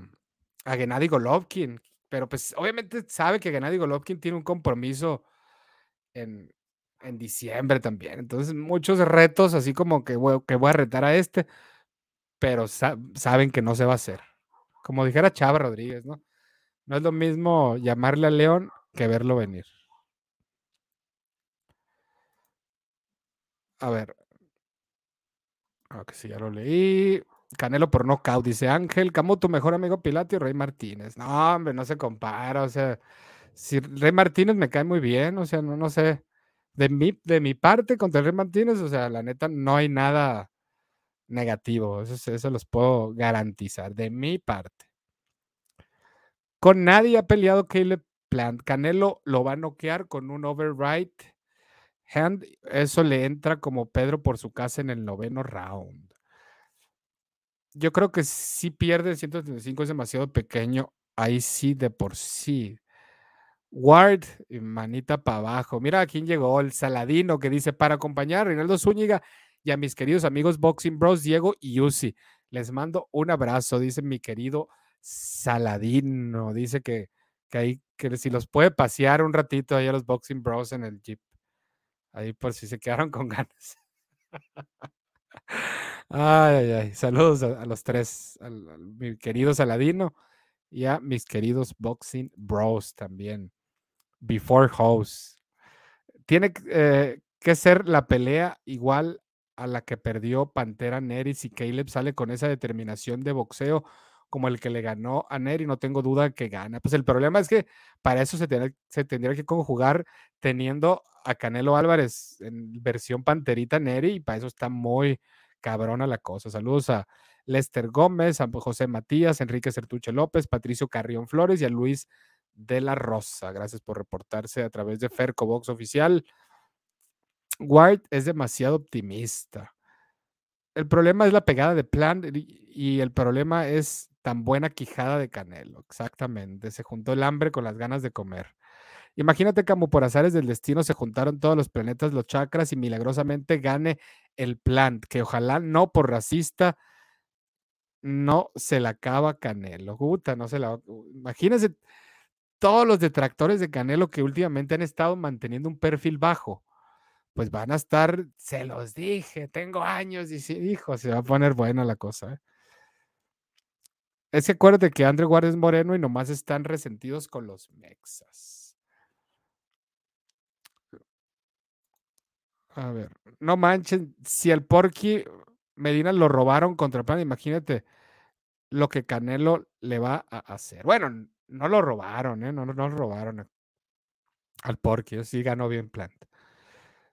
a Gennady Golovkin, pero pues obviamente sabe que Gennady Golovkin tiene un compromiso en, en diciembre también. Entonces, muchos retos, así como que voy, que voy a retar a este, pero saben que no se va a hacer. Como dijera Chava Rodríguez, ¿no? No es lo mismo llamarle a León que verlo venir. A ver. Ah, que sí, ya lo leí. Canelo por nocaut, dice Ángel. ¿Cómo tu mejor amigo Pilatio Rey Martínez? No, hombre, no se compara. O sea, si Rey Martínez me cae muy bien, o sea, no, no sé. De mi, de mi parte contra Rey Martínez, o sea, la neta, no hay nada negativo. Eso, eso los puedo garantizar. De mi parte. Con nadie ha peleado Caleb Plant. Canelo lo va a noquear con un override hand. Eso le entra como Pedro por su casa en el noveno round yo creo que si pierde el 135 es demasiado pequeño. Ahí sí, de por sí. Ward, manita para abajo. Mira a quién llegó, el Saladino, que dice: Para acompañar a Reinaldo Zúñiga y a mis queridos amigos Boxing Bros, Diego y Uzi. Les mando un abrazo, dice mi querido Saladino. Dice que, que ahí, que si los puede pasear un ratito ahí a los Boxing Bros en el Jeep. Ahí por si se quedaron con ganas. Ay, ay, Saludos a, los tres, a mi querido Saladino y a mis queridos Boxing Bros también. Before House. Tiene eh, que ser la pelea igual a la que perdió Pantera Neris y Caleb sale con esa determinación de boxeo como el que le ganó a Neri, no tengo duda que gana. Pues el problema es que para eso se, tendría que conjugar teniendo a Canelo Álvarez en versión Panterita Neri y para eso está muy, cabrona la cosa. Saludos a Lester Gómez, a José Matías, Enrique Certuche López, Patricio Carrión Flores y a Luis de la Rosa. Gracias por reportarse a través de Ferco Box Oficial. White es demasiado optimista. El problema es la pegada de plan y el problema es tan buena quijada de Canelo. Exactamente. Se juntó el hambre con las ganas de comer. Imagínate como por azares del destino se juntaron todos los planetas, los chakras y milagrosamente gane el plan, que ojalá no por racista no se la acaba Canelo. Puta, no se la. Imagínense todos los detractores de Canelo que últimamente han estado manteniendo un perfil bajo. Pues van a estar, se los dije, tengo años y sí, hijo, se va a poner buena la cosa. ¿eh? Es que acuérdate que André Guardia es moreno y nomás están resentidos con los mexas. A ver, no manchen, si el Porky Medina lo robaron contra plan, imagínate lo que Canelo le va a hacer. Bueno, no lo robaron, ¿eh? no, no, lo robaron al Porky, sí ganó bien Plant.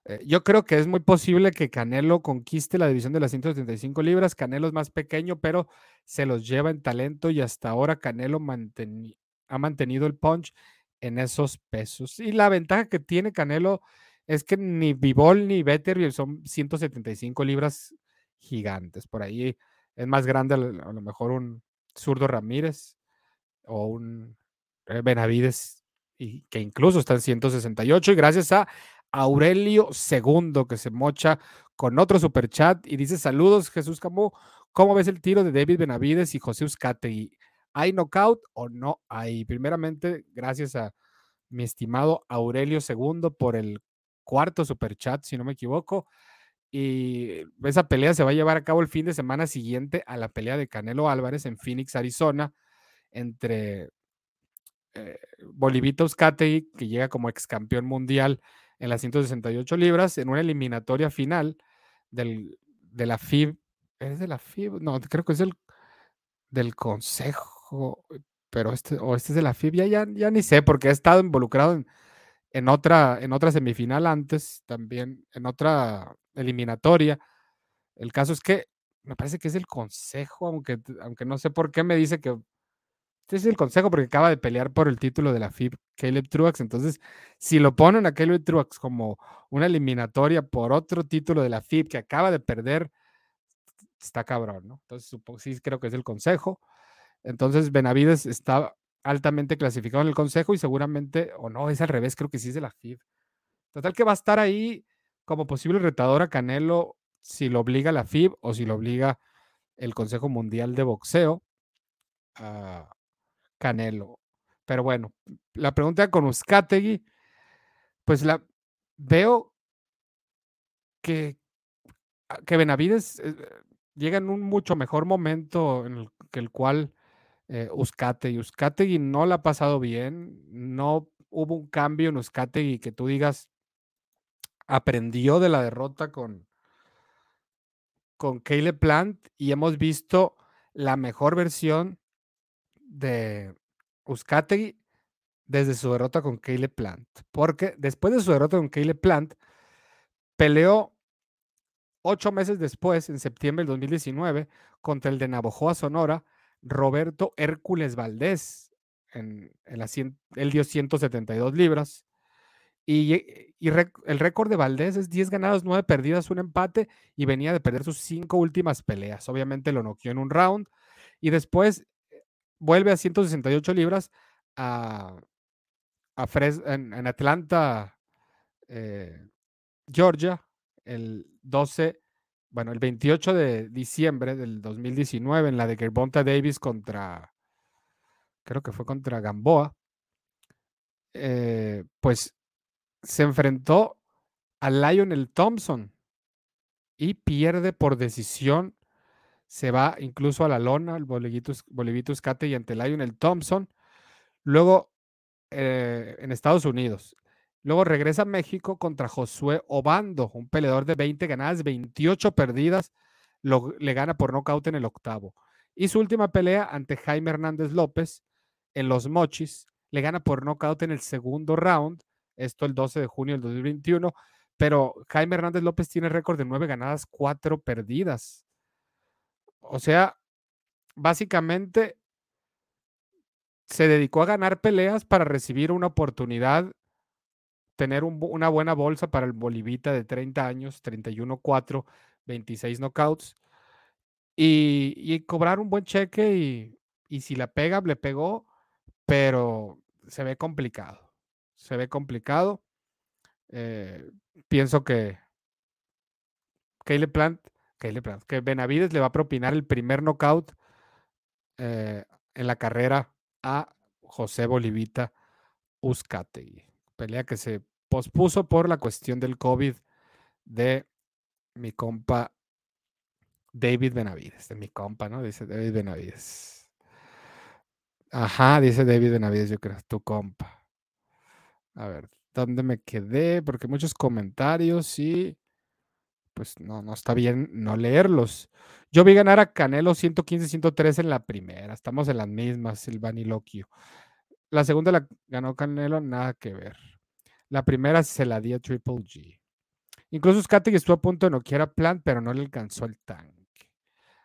Eh, yo creo que es muy posible que Canelo conquiste la división de las 175 libras. Canelo es más pequeño, pero se los lleva en talento y hasta ahora Canelo ha mantenido el punch en esos pesos. Y la ventaja que tiene Canelo es que ni Bivol ni Vetter son 175 libras gigantes. Por ahí es más grande a lo mejor un zurdo Ramírez o un eh, Benavides, y que incluso está en 168. Y gracias a Aurelio II, que se mocha con otro super chat y dice: Saludos, Jesús Camú. ¿Cómo ves el tiro de David Benavides y José Uzcategui? ¿Hay knockout o no hay? Primeramente, gracias a mi estimado Aurelio II por el cuarto super chat, si no me equivoco. Y esa pelea se va a llevar a cabo el fin de semana siguiente a la pelea de Canelo Álvarez en Phoenix, Arizona, entre eh, Uzcategui, que llega como ex campeón mundial en las 168 libras, en una eliminatoria final del, de la FIB. ¿Es de la FIB? No, creo que es del, del Consejo, pero este, o este es de la FIB, ya, ya, ni sé, porque he estado involucrado en, en, otra, en otra semifinal antes, también en otra eliminatoria. El caso es que me parece que es el consejo, aunque, aunque no sé por qué me dice que este es el consejo porque acaba de pelear por el título de la FIB Caleb Truax. Entonces, si lo ponen a Caleb Truax como una eliminatoria por otro título de la FIB que acaba de perder, está cabrón, ¿no? Entonces, supongo, sí creo que es el consejo. Entonces, Benavides está altamente clasificado en el consejo y seguramente, o no, es al revés, creo que sí es de la FIB. Total que va a estar ahí como posible retador a Canelo si lo obliga la FIB o si lo obliga el Consejo Mundial de Boxeo Canelo. Pero bueno, la pregunta con Uzcategui, pues la veo que, que Benavides eh, llega en un mucho mejor momento en el, que el cual eh, Uzcategui. Uzcategui no la ha pasado bien, no hubo un cambio en Uzcategui que tú digas, aprendió de la derrota con, con Caleb Plant y hemos visto la mejor versión de Uzcategui desde su derrota con Caleb Plant. Porque después de su derrota con Caleb Plant, peleó ocho meses después, en septiembre del 2019, contra el de Navojoa, Sonora, Roberto Hércules Valdés. En, en la, él dio 172 libras. Y, eh, el récord de Valdés es 10 ganados, 9 perdidas, un empate y venía de perder sus cinco últimas peleas. Obviamente lo noqueó en un round y después vuelve a 168 libras a, en, Atlanta, eh, Georgia, el 12, bueno, el 28 de diciembre del 2019 en la de Gervonta Davis contra, creo que fue contra Gamboa. pues se enfrentó a Lionel Thompson y pierde por decisión. Se va incluso a la lona, el Bolivitus Cate y ante Lionel Thompson. Luego eh, en Estados Unidos. Luego regresa a México contra Josué Obando, un peleador de 20 ganadas, 28 perdidas. le gana por nocaut en el octavo. Y su última pelea ante Jaime Hernández López en los Mochis. Le gana por nocaut en el segundo round esto el 12 de junio del 2021, pero Jaime Hernández López tiene récord de nueve ganadas, cuatro perdidas. O sea, básicamente se dedicó a ganar peleas para recibir una oportunidad, tener una buena bolsa para el Bolivita de 30 años, 31-4, 26 knockouts, y, cobrar un buen cheque y, y si la pega, le pegó, pero se ve complicado se ve complicado. Eh, pienso que Caleb Plant, Que Benavides le va a propinar el primer knockout eh, en la carrera a José Bolivita Uzcategui. Pelea que se pospuso por la cuestión del COVID de mi compa David Benavides, de mi compa, ¿no? Dice David Benavides. Ajá, dice David Benavides, yo creo, tu compa. A ver, ¿dónde me quedé? Porque muchos comentarios y pues no, no está bien no leerlos. Yo vi ganar a Canelo 115-103 en la primera. Estamos en las mismas, el Vaniloquio. La segunda la ganó Canelo, nada que ver. La primera se la di a Triple G. Incluso Scotty estuvo a punto de noquear a Plant, pero no le alcanzó el tanque.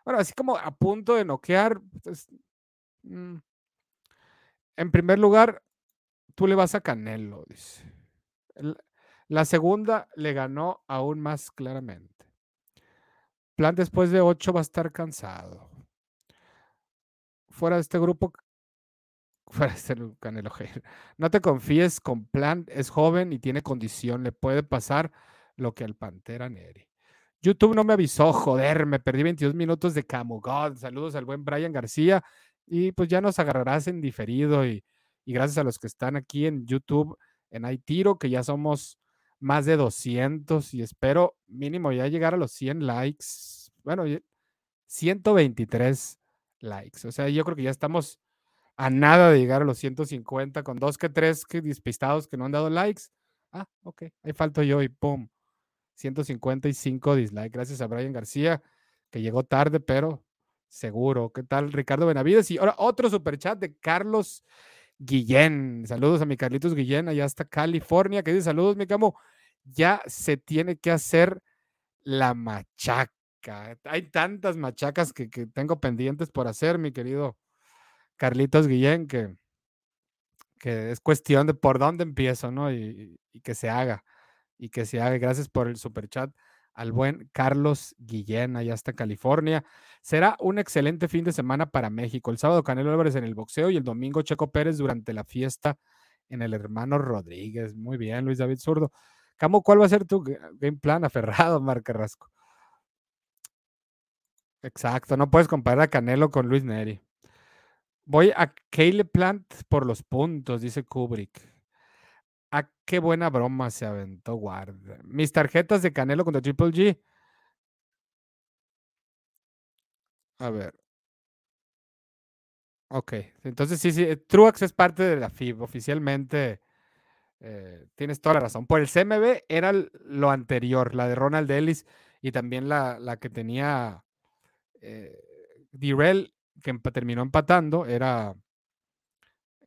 Bueno, así como a punto de noquear. Pues, mm. En primer lugar, tú le vas a Canelo, dice. La segunda le ganó aún más claramente. Plan después de ocho va a estar cansado. Fuera de este grupo, fuera de este Canelo No te confíes con Plan, es joven y tiene condición. Le puede pasar lo que al Pantera Neri. YouTube no me avisó, joder, me perdí 22 minutos de Camugod. Saludos al buen Brian García. Y pues ya nos agarrarás en diferido y y gracias a los que están aquí en YouTube, en Aitiro, que ya somos más de 200 y espero mínimo ya llegar a los 100 likes. Bueno, 123 likes. O sea, yo creo que ya estamos a nada de llegar a los 150 con dos que tres que despistados que no han dado likes. Ah, ok, ahí falto yo y ¡pum! 155 dislikes. Gracias a Brian García, que llegó tarde, pero seguro. ¿Qué tal, Ricardo Benavides? Y ahora otro superchat de Carlos Guillén. Saludos a mi Carlitos Guillén, allá hasta California, que dice saludos, mi camo. Ya se tiene que hacer la machaca. Hay tantas machacas que, que tengo pendientes por hacer, mi querido Carlitos Guillén, que, que es cuestión de por dónde empiezo, ¿no? Y, y que se haga, y que se haga. Gracias por el super chat al buen Carlos Guillén, allá hasta California. Será un excelente fin de semana para México. El sábado Canelo Álvarez en el boxeo y el domingo Checo Pérez durante la fiesta en el hermano Rodríguez. Muy bien, Luis David Zurdo. Camo, ¿cuál va a ser tu game plan aferrado, Mar Carrasco? Exacto, no puedes comparar a Canelo con Luis Neri. Voy a Caleb Plant por los puntos, dice Kubrick. Ah, qué buena broma se aventó Guarda. Mis tarjetas de Canelo contra Triple G. A ver. Ok, entonces sí, sí, Truax es parte de la FIB, oficialmente eh, tienes toda la razón. Por el CMB era lo anterior, la de Ronald Ellis y también la, la que tenía eh, que terminó empatando, era,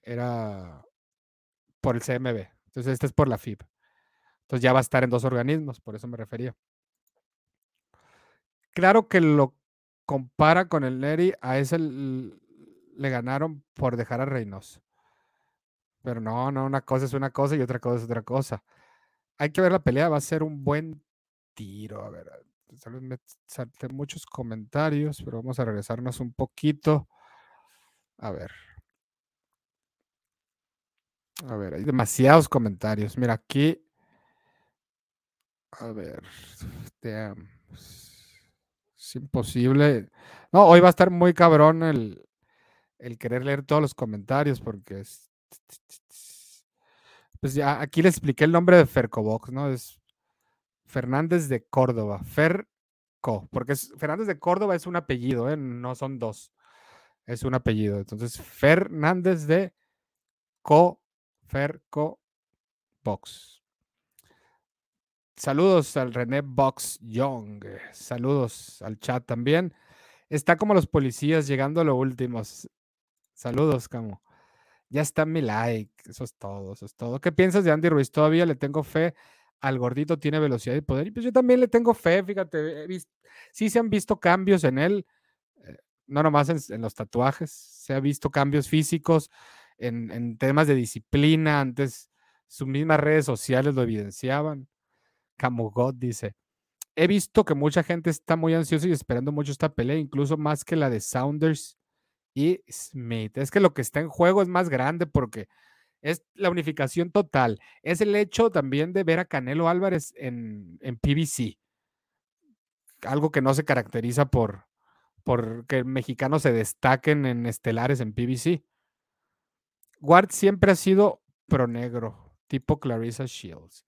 era por el CMB. Entonces, este es por la FIB. Entonces ya va a estar en dos organismos, por eso me refería. Claro que lo compara con el Neri, a ese le ganaron por dejar a Reynoso. Pero no, no, una cosa es una cosa y otra cosa es otra cosa. Hay que ver la pelea, va a ser un buen tiro. A ver, me salté muchos comentarios, pero vamos a regresarnos un poquito. A ver. A ver, hay demasiados comentarios. Mira, aquí. A ver. Es imposible. No, hoy va a estar muy cabrón el, el querer leer todos los comentarios porque es. Pues ya aquí les expliqué el nombre de Fercobox, ¿no? Es Fernández de Córdoba. Ferco, porque Fernández de Córdoba es un apellido, ¿eh? No son dos. Es un apellido. Entonces, Fernández de Co Ferco Box. Saludos al René Box Young. Saludos al chat también. Está como los policías llegando a lo último. Saludos, Camo. Ya está mi like. Eso es todo, eso es todo. ¿Qué piensas de Andy Ruiz? Todavía le tengo fe al gordito, tiene velocidad y poder. Y pues yo también le tengo fe, fíjate. sí se han visto cambios en él, eh, no nomás en, en los tatuajes, se ha visto cambios físicos en, temas de disciplina, antes sus mismas redes sociales lo evidenciaban. Camugot dice, he visto que mucha gente está muy ansiosa y esperando mucho esta pelea, incluso más que la de Saunders y Smith. Es que lo que está en juego es más grande porque es la unificación total. Es el hecho también de ver a Canelo Álvarez en, en PBC. Algo que no se caracteriza por, por que mexicanos se destaquen en estelares en PBC. Ward siempre ha sido pro negro, tipo Clarissa Shields.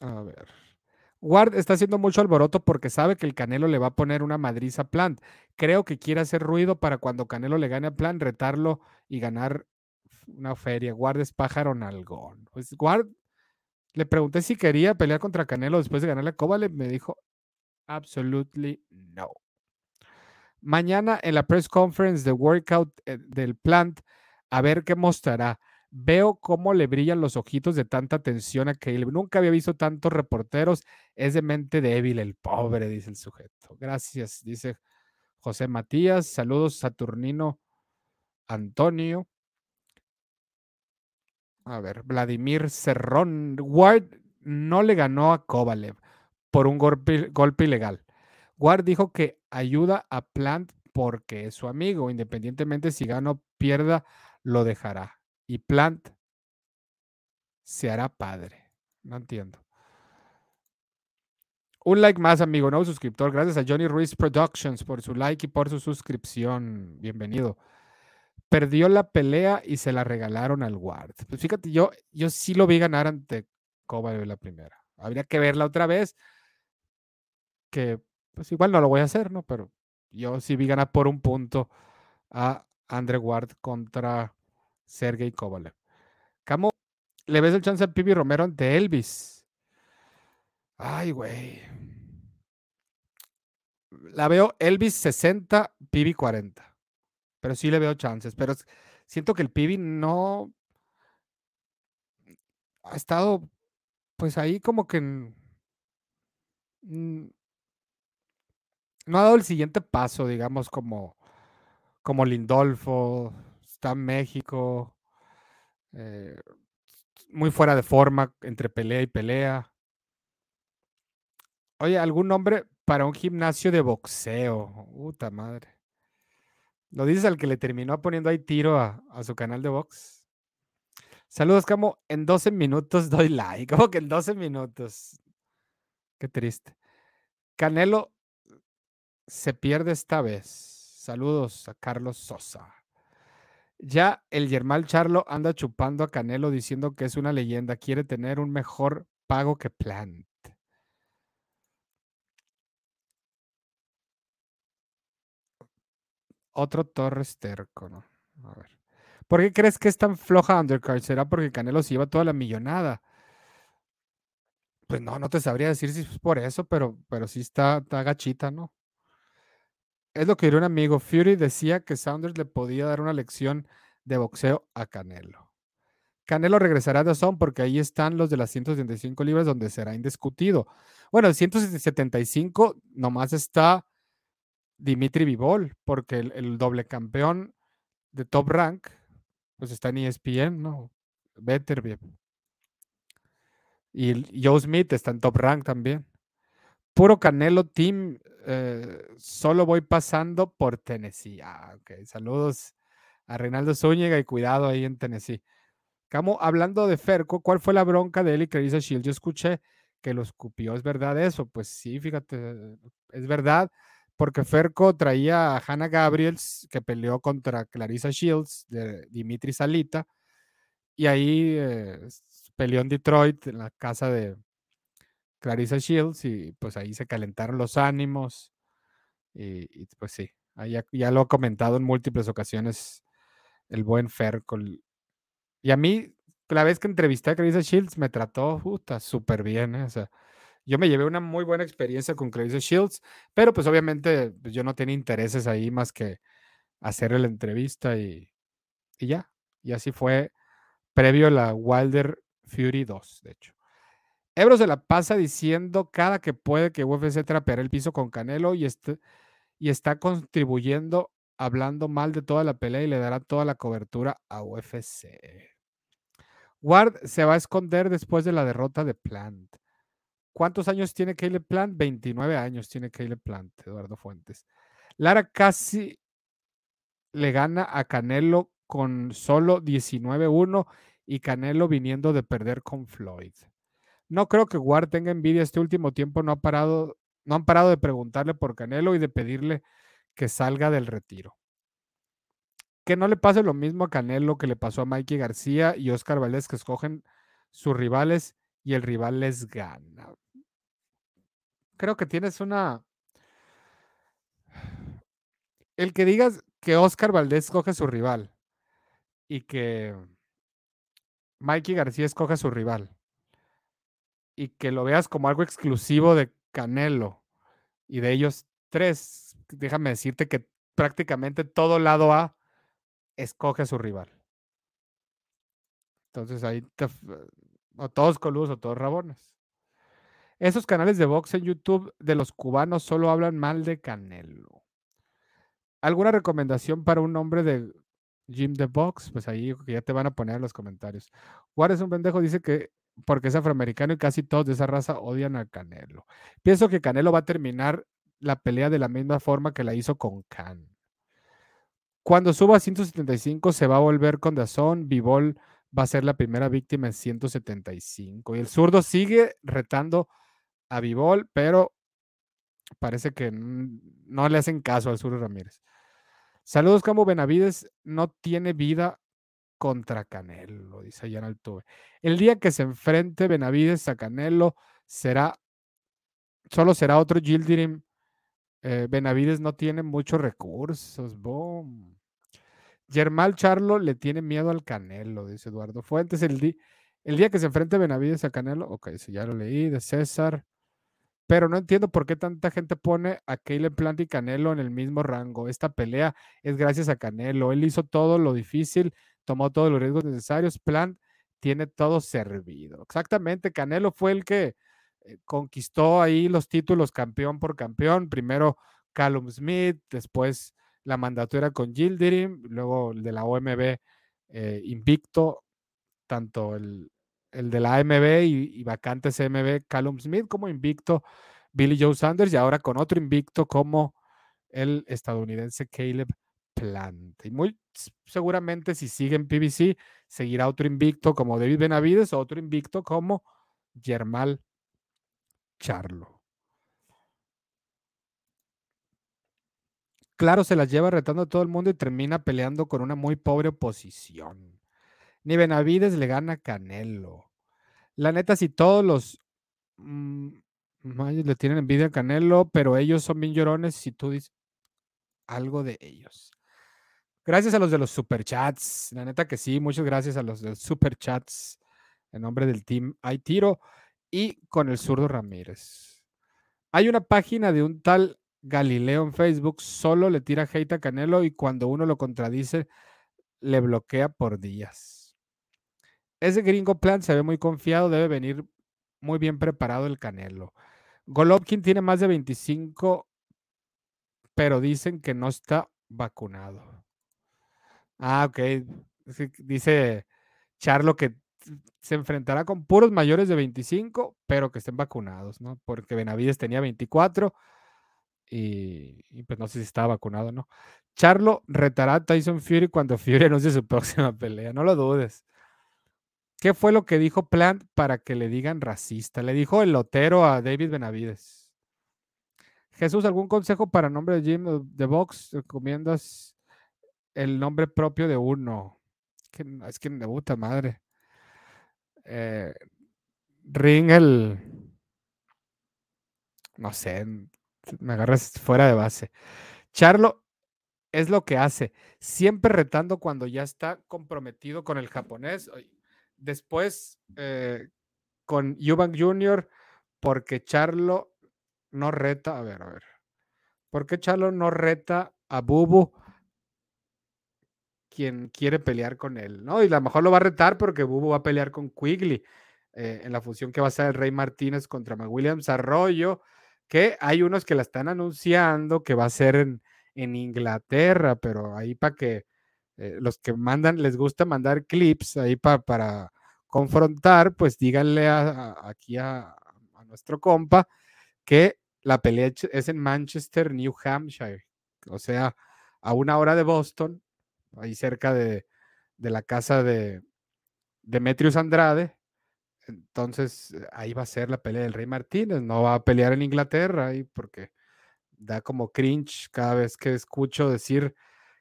A ver. Ward está haciendo mucho alboroto porque sabe que el Canelo le va a poner una madriza a Plant. Creo que quiere hacer ruido para cuando Canelo le gane a Plant, retarlo y ganar una feria. Ward es pájaro nalgón. Pues Ward, le pregunté si quería pelear contra Canelo después de ganarle a Kovalev. Me dijo, absolutely no. Mañana en la press conference de workout eh, del plant, a ver qué mostrará. Veo cómo le brillan los ojitos de tanta atención a Caleb. Nunca había visto tantos reporteros. Es de mente débil el pobre, dice el sujeto. Gracias, dice José Matías. Saludos, Saturnino Antonio. A ver, Vladimir Cerrón. Ward no le ganó a Kovalev por un golpe, golpe ilegal. Ward dijo que ayuda a Plant porque es su amigo, independientemente si gana o pierda, lo dejará. Y Plant se hará padre. No entiendo. Un like más, amigo, no suscriptor. Gracias a Johnny Ruiz Productions por su like y por su suscripción. Bienvenido. perdió la pelea y se la regalaron al Ward. Pues fíjate, yo, yo sí lo vi ganar ante Kovalev la primera. Habría que verla otra vez. Que pues igual no lo voy a hacer, ¿no? Pero yo sí vi ganar por un punto a Andre Ward contra Sergey Kovalev. Camo, ¿le ves el chance a Pibi Romero ante Elvis? Ay, güey. La veo Elvis 60, Pibi 40 pero sí le veo chances. Pero siento que el Pibi no ha estado, pues ahí como que no ha dado el siguiente paso, digamos, como, como Lindolfo, está en México, eh, muy fuera de forma entre pelea y pelea. Oye, ¿algún nombre para un gimnasio de boxeo? Puta madre. Lo dices al que le terminó poniendo ahí tiro a, su canal de box. Saludos, Camo. En 12 minutos doy like. Como que en 12 minutos. Qué triste. Canelo se pierde esta vez. Saludos a Carlos Sosa. Ya el Germán Charlo anda chupando a Canelo diciendo que es una leyenda. Quiere tener un mejor pago que Plant. Otro Torres terco, ¿no? A ver. ¿Por qué crees que es tan floja Undercard? ¿Será porque Canelo se lleva toda la millonada? Pues no, no te sabría decir si es por eso, pero, pero sí está, está gachita, ¿no? Es lo que diría un amigo. Fury decía que Saunders le podía dar una lección de boxeo a Canelo. Canelo regresará a Son porque ahí están los de las 175 libras donde será indiscutido. Bueno, el 175 nomás está Dimitri Vivol, porque el, doble campeón de Top Rank, pues está en ESPN, ¿no? Better Y Joe Smith está en Top Rank también. Puro Canelo Team. Eh, solo voy pasando por Tennessee. Ah, ok. Saludos a Reinaldo Zúñiga y cuidado ahí en Tennessee. Camo, hablando de Ferco, ¿cuál fue la bronca de él y Clarissa Shield? Yo escuché que lo escupió. ¿Es verdad eso? Pues sí, fíjate, es verdad porque Ferco traía a Hannah Gabriels, que peleó contra Clarissa Shields, de Dimitri Salita, y ahí eh, peleó en Detroit, en la casa de Clarissa Shields, y pues ahí se calentaron los ánimos, y, pues sí, ya, lo ha comentado en múltiples ocasiones el buen Ferco. Y a mí, la vez que entrevisté a Clarissa Shields, me trató súper bien, ¿eh? o sea, yo me llevé una muy buena experiencia con Clarissa Shields, pero pues obviamente pues, yo no tenía intereses ahí más que hacer la entrevista y, y ya. Y así fue previo a la Wilder Fury 2, de hecho. Ebro se la pasa diciendo cada que puede que UFC trapeará el piso con Canelo y, está contribuyendo hablando mal de toda la pelea y le dará toda la cobertura a UFC. Ward se va a esconder después de la derrota de Plant. ¿Cuántos años tiene Caleb Plant? 29 años tiene Caleb Plant, Eduardo Fuentes. Lara casi le gana a Canelo con solo 19-1 y Canelo viniendo de perder con Floyd. No creo que Ward tenga envidia este último tiempo, no, ha parado, no han parado de preguntarle por Canelo y de pedirle que salga del retiro. Que no le pase lo mismo a Canelo que le pasó a Mikey García y Oscar Valdés, que escogen sus rivales y el rival les gana creo que tienes una... El que digas que Oscar Valdés escoge su rival y que Mikey García escoge su rival y que lo veas como algo exclusivo de Canelo y de ellos tres, déjame decirte que prácticamente todo lado A escoge a su rival. Entonces ahí o todos coludos o todos rabones. Esos canales de box en YouTube de los cubanos solo hablan mal de Canelo. ¿Alguna recomendación para un nombre de Jim the Box? Pues ahí ya te van a poner en los comentarios. Juárez un pendejo dice que porque es afroamericano y casi todos de esa raza odian a Canelo. Pienso que Canelo va a terminar la pelea de la misma forma que la hizo con Khan. Cuando suba a 175 se va a volver con Dazón, Bivol va a ser la primera víctima en 175 y el zurdo sigue retando a Vivol, pero parece que no le hacen caso al Sur Ramírez. Saludos, Camo Benavides. No tiene vida contra Canelo, dice Jan Altuve. El día que se enfrente Benavides a Canelo será, solo será otro Gildirim. Eh, Benavides no tiene muchos recursos. Boom. Germán Charlo le tiene miedo al Canelo, dice Eduardo Fuentes. El, el día que se enfrente Benavides a Canelo, ok, sí, ya lo leí, de César. Pero no entiendo por qué tanta gente pone a Caleb Plant y Canelo en el mismo rango. Esta pelea es gracias a Canelo. Él hizo todo lo difícil, tomó todos los riesgos necesarios. Plant tiene todo servido. Exactamente, Canelo fue el que eh, conquistó ahí los títulos campeón por campeón. Primero Callum Smith, después la mandatura con Gildirim, luego el de la OMB eh, invicto, tanto el, el de la AMB y, vacantes MB Callum Smith como invicto Billy Joe Sanders y ahora con otro invicto como el estadounidense Caleb Plant. Y muy seguramente si sigue en PBC seguirá otro invicto como David Benavides o otro invicto como Germán Charlo. Claro, se las lleva retando a todo el mundo y termina peleando con una muy pobre oposición. Ni Benavides le gana a Canelo. La neta, si todos los mm, le tienen envidia a Canelo, pero ellos son bien llorones si tú dices algo de ellos. Gracias a los de los superchats. La neta que sí, muchas gracias a los de los superchats. En nombre del team Hay Tiro y con el zurdo Ramírez. Hay una página de un tal Galileo en Facebook, solo le tira hate a Canelo y cuando uno lo contradice, le bloquea por días. Ese gringo plan se ve muy confiado, debe venir muy bien preparado el Canelo. Golovkin tiene más de 25, pero dicen que no está vacunado. Ah, ok. Dice Charlo que se enfrentará con puros mayores de 25, pero que estén vacunados, ¿no? Porque Benavides tenía 24 y, pues no sé si estaba vacunado o no. Charlo retará a Tyson Fury cuando Fury anuncie su próxima pelea, no lo dudes. ¿Qué fue lo que dijo Plant para que le digan racista? Le dijo el lotero a David Benavides. Jesús, ¿algún consejo para nombre de Jim de Box? ¿Recomiendas el nombre propio de uno? Es que, me gusta madre. Eh, ring el. No sé, me agarras fuera de base. Charlo es lo que hace, siempre retando cuando ya está comprometido con el japonés. Después eh, con Eubank Jr., porque Charlo no reta, a ver, a ver, ¿por qué Charlo no reta a Bubu? Quien quiere pelear con él, ¿no? Y a lo mejor lo va a retar porque Bubu va a pelear con Quigley eh, en la función que va a ser el Rey Martínez contra McWilliams Arroyo, que hay unos que la están anunciando que va a ser en, Inglaterra, pero ahí para que eh, los que mandan, les gusta mandar clips ahí para confrontar, pues díganle aquí a, a nuestro compa que la pelea es en Manchester, New Hampshire, o sea, a una hora de Boston, ahí cerca de, la casa de Demetrius Andrade. Entonces, ahí va a ser la pelea del Rey Martínez. No va a pelear en Inglaterra, ahí porque da como cringe cada vez que escucho decir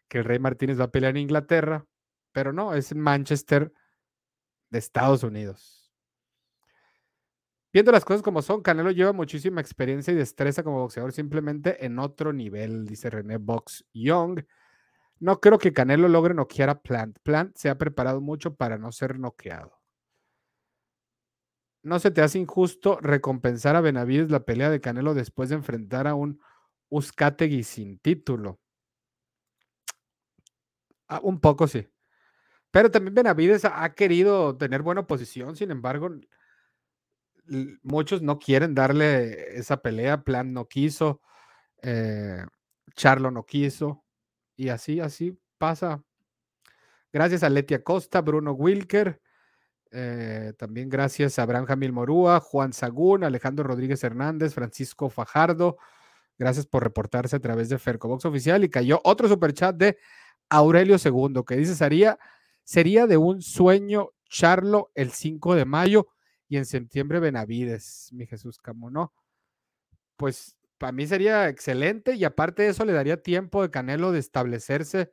que el Rey Martínez va a pelear en Inglaterra. Pero no, es en Manchester de Estados Unidos. Viendo las cosas como son, Canelo lleva muchísima experiencia y destreza como boxeador, simplemente en otro nivel, dice René Box Young. No creo que Canelo logre noquear a Plant. Plant se ha preparado mucho para no ser noqueado. ¿No se te hace injusto recompensar a Benavides la pelea de Canelo después de enfrentar a un Uzcategui sin título? Ah, un poco sí. Pero también Benavides ha querido tener buena posición, sin embargo, muchos no quieren darle esa pelea. Plan no quiso, eh, Charlo no quiso. Y así, así pasa. Gracias a Letia Costa, Bruno Wilker, eh, también gracias a Abraham Jamil Morúa, Juan Sagún, Alejandro Rodríguez Hernández, Francisco Fajardo. Gracias por reportarse a través de Fercobox Oficial. Y cayó otro superchat de Aurelio II, que dice, sería, sería de un sueño Charlo el 5 de mayo y en septiembre Benavides, mi Jesús, ¿cómo no? Pues para mí sería excelente y aparte de eso le daría tiempo de Canelo de establecerse,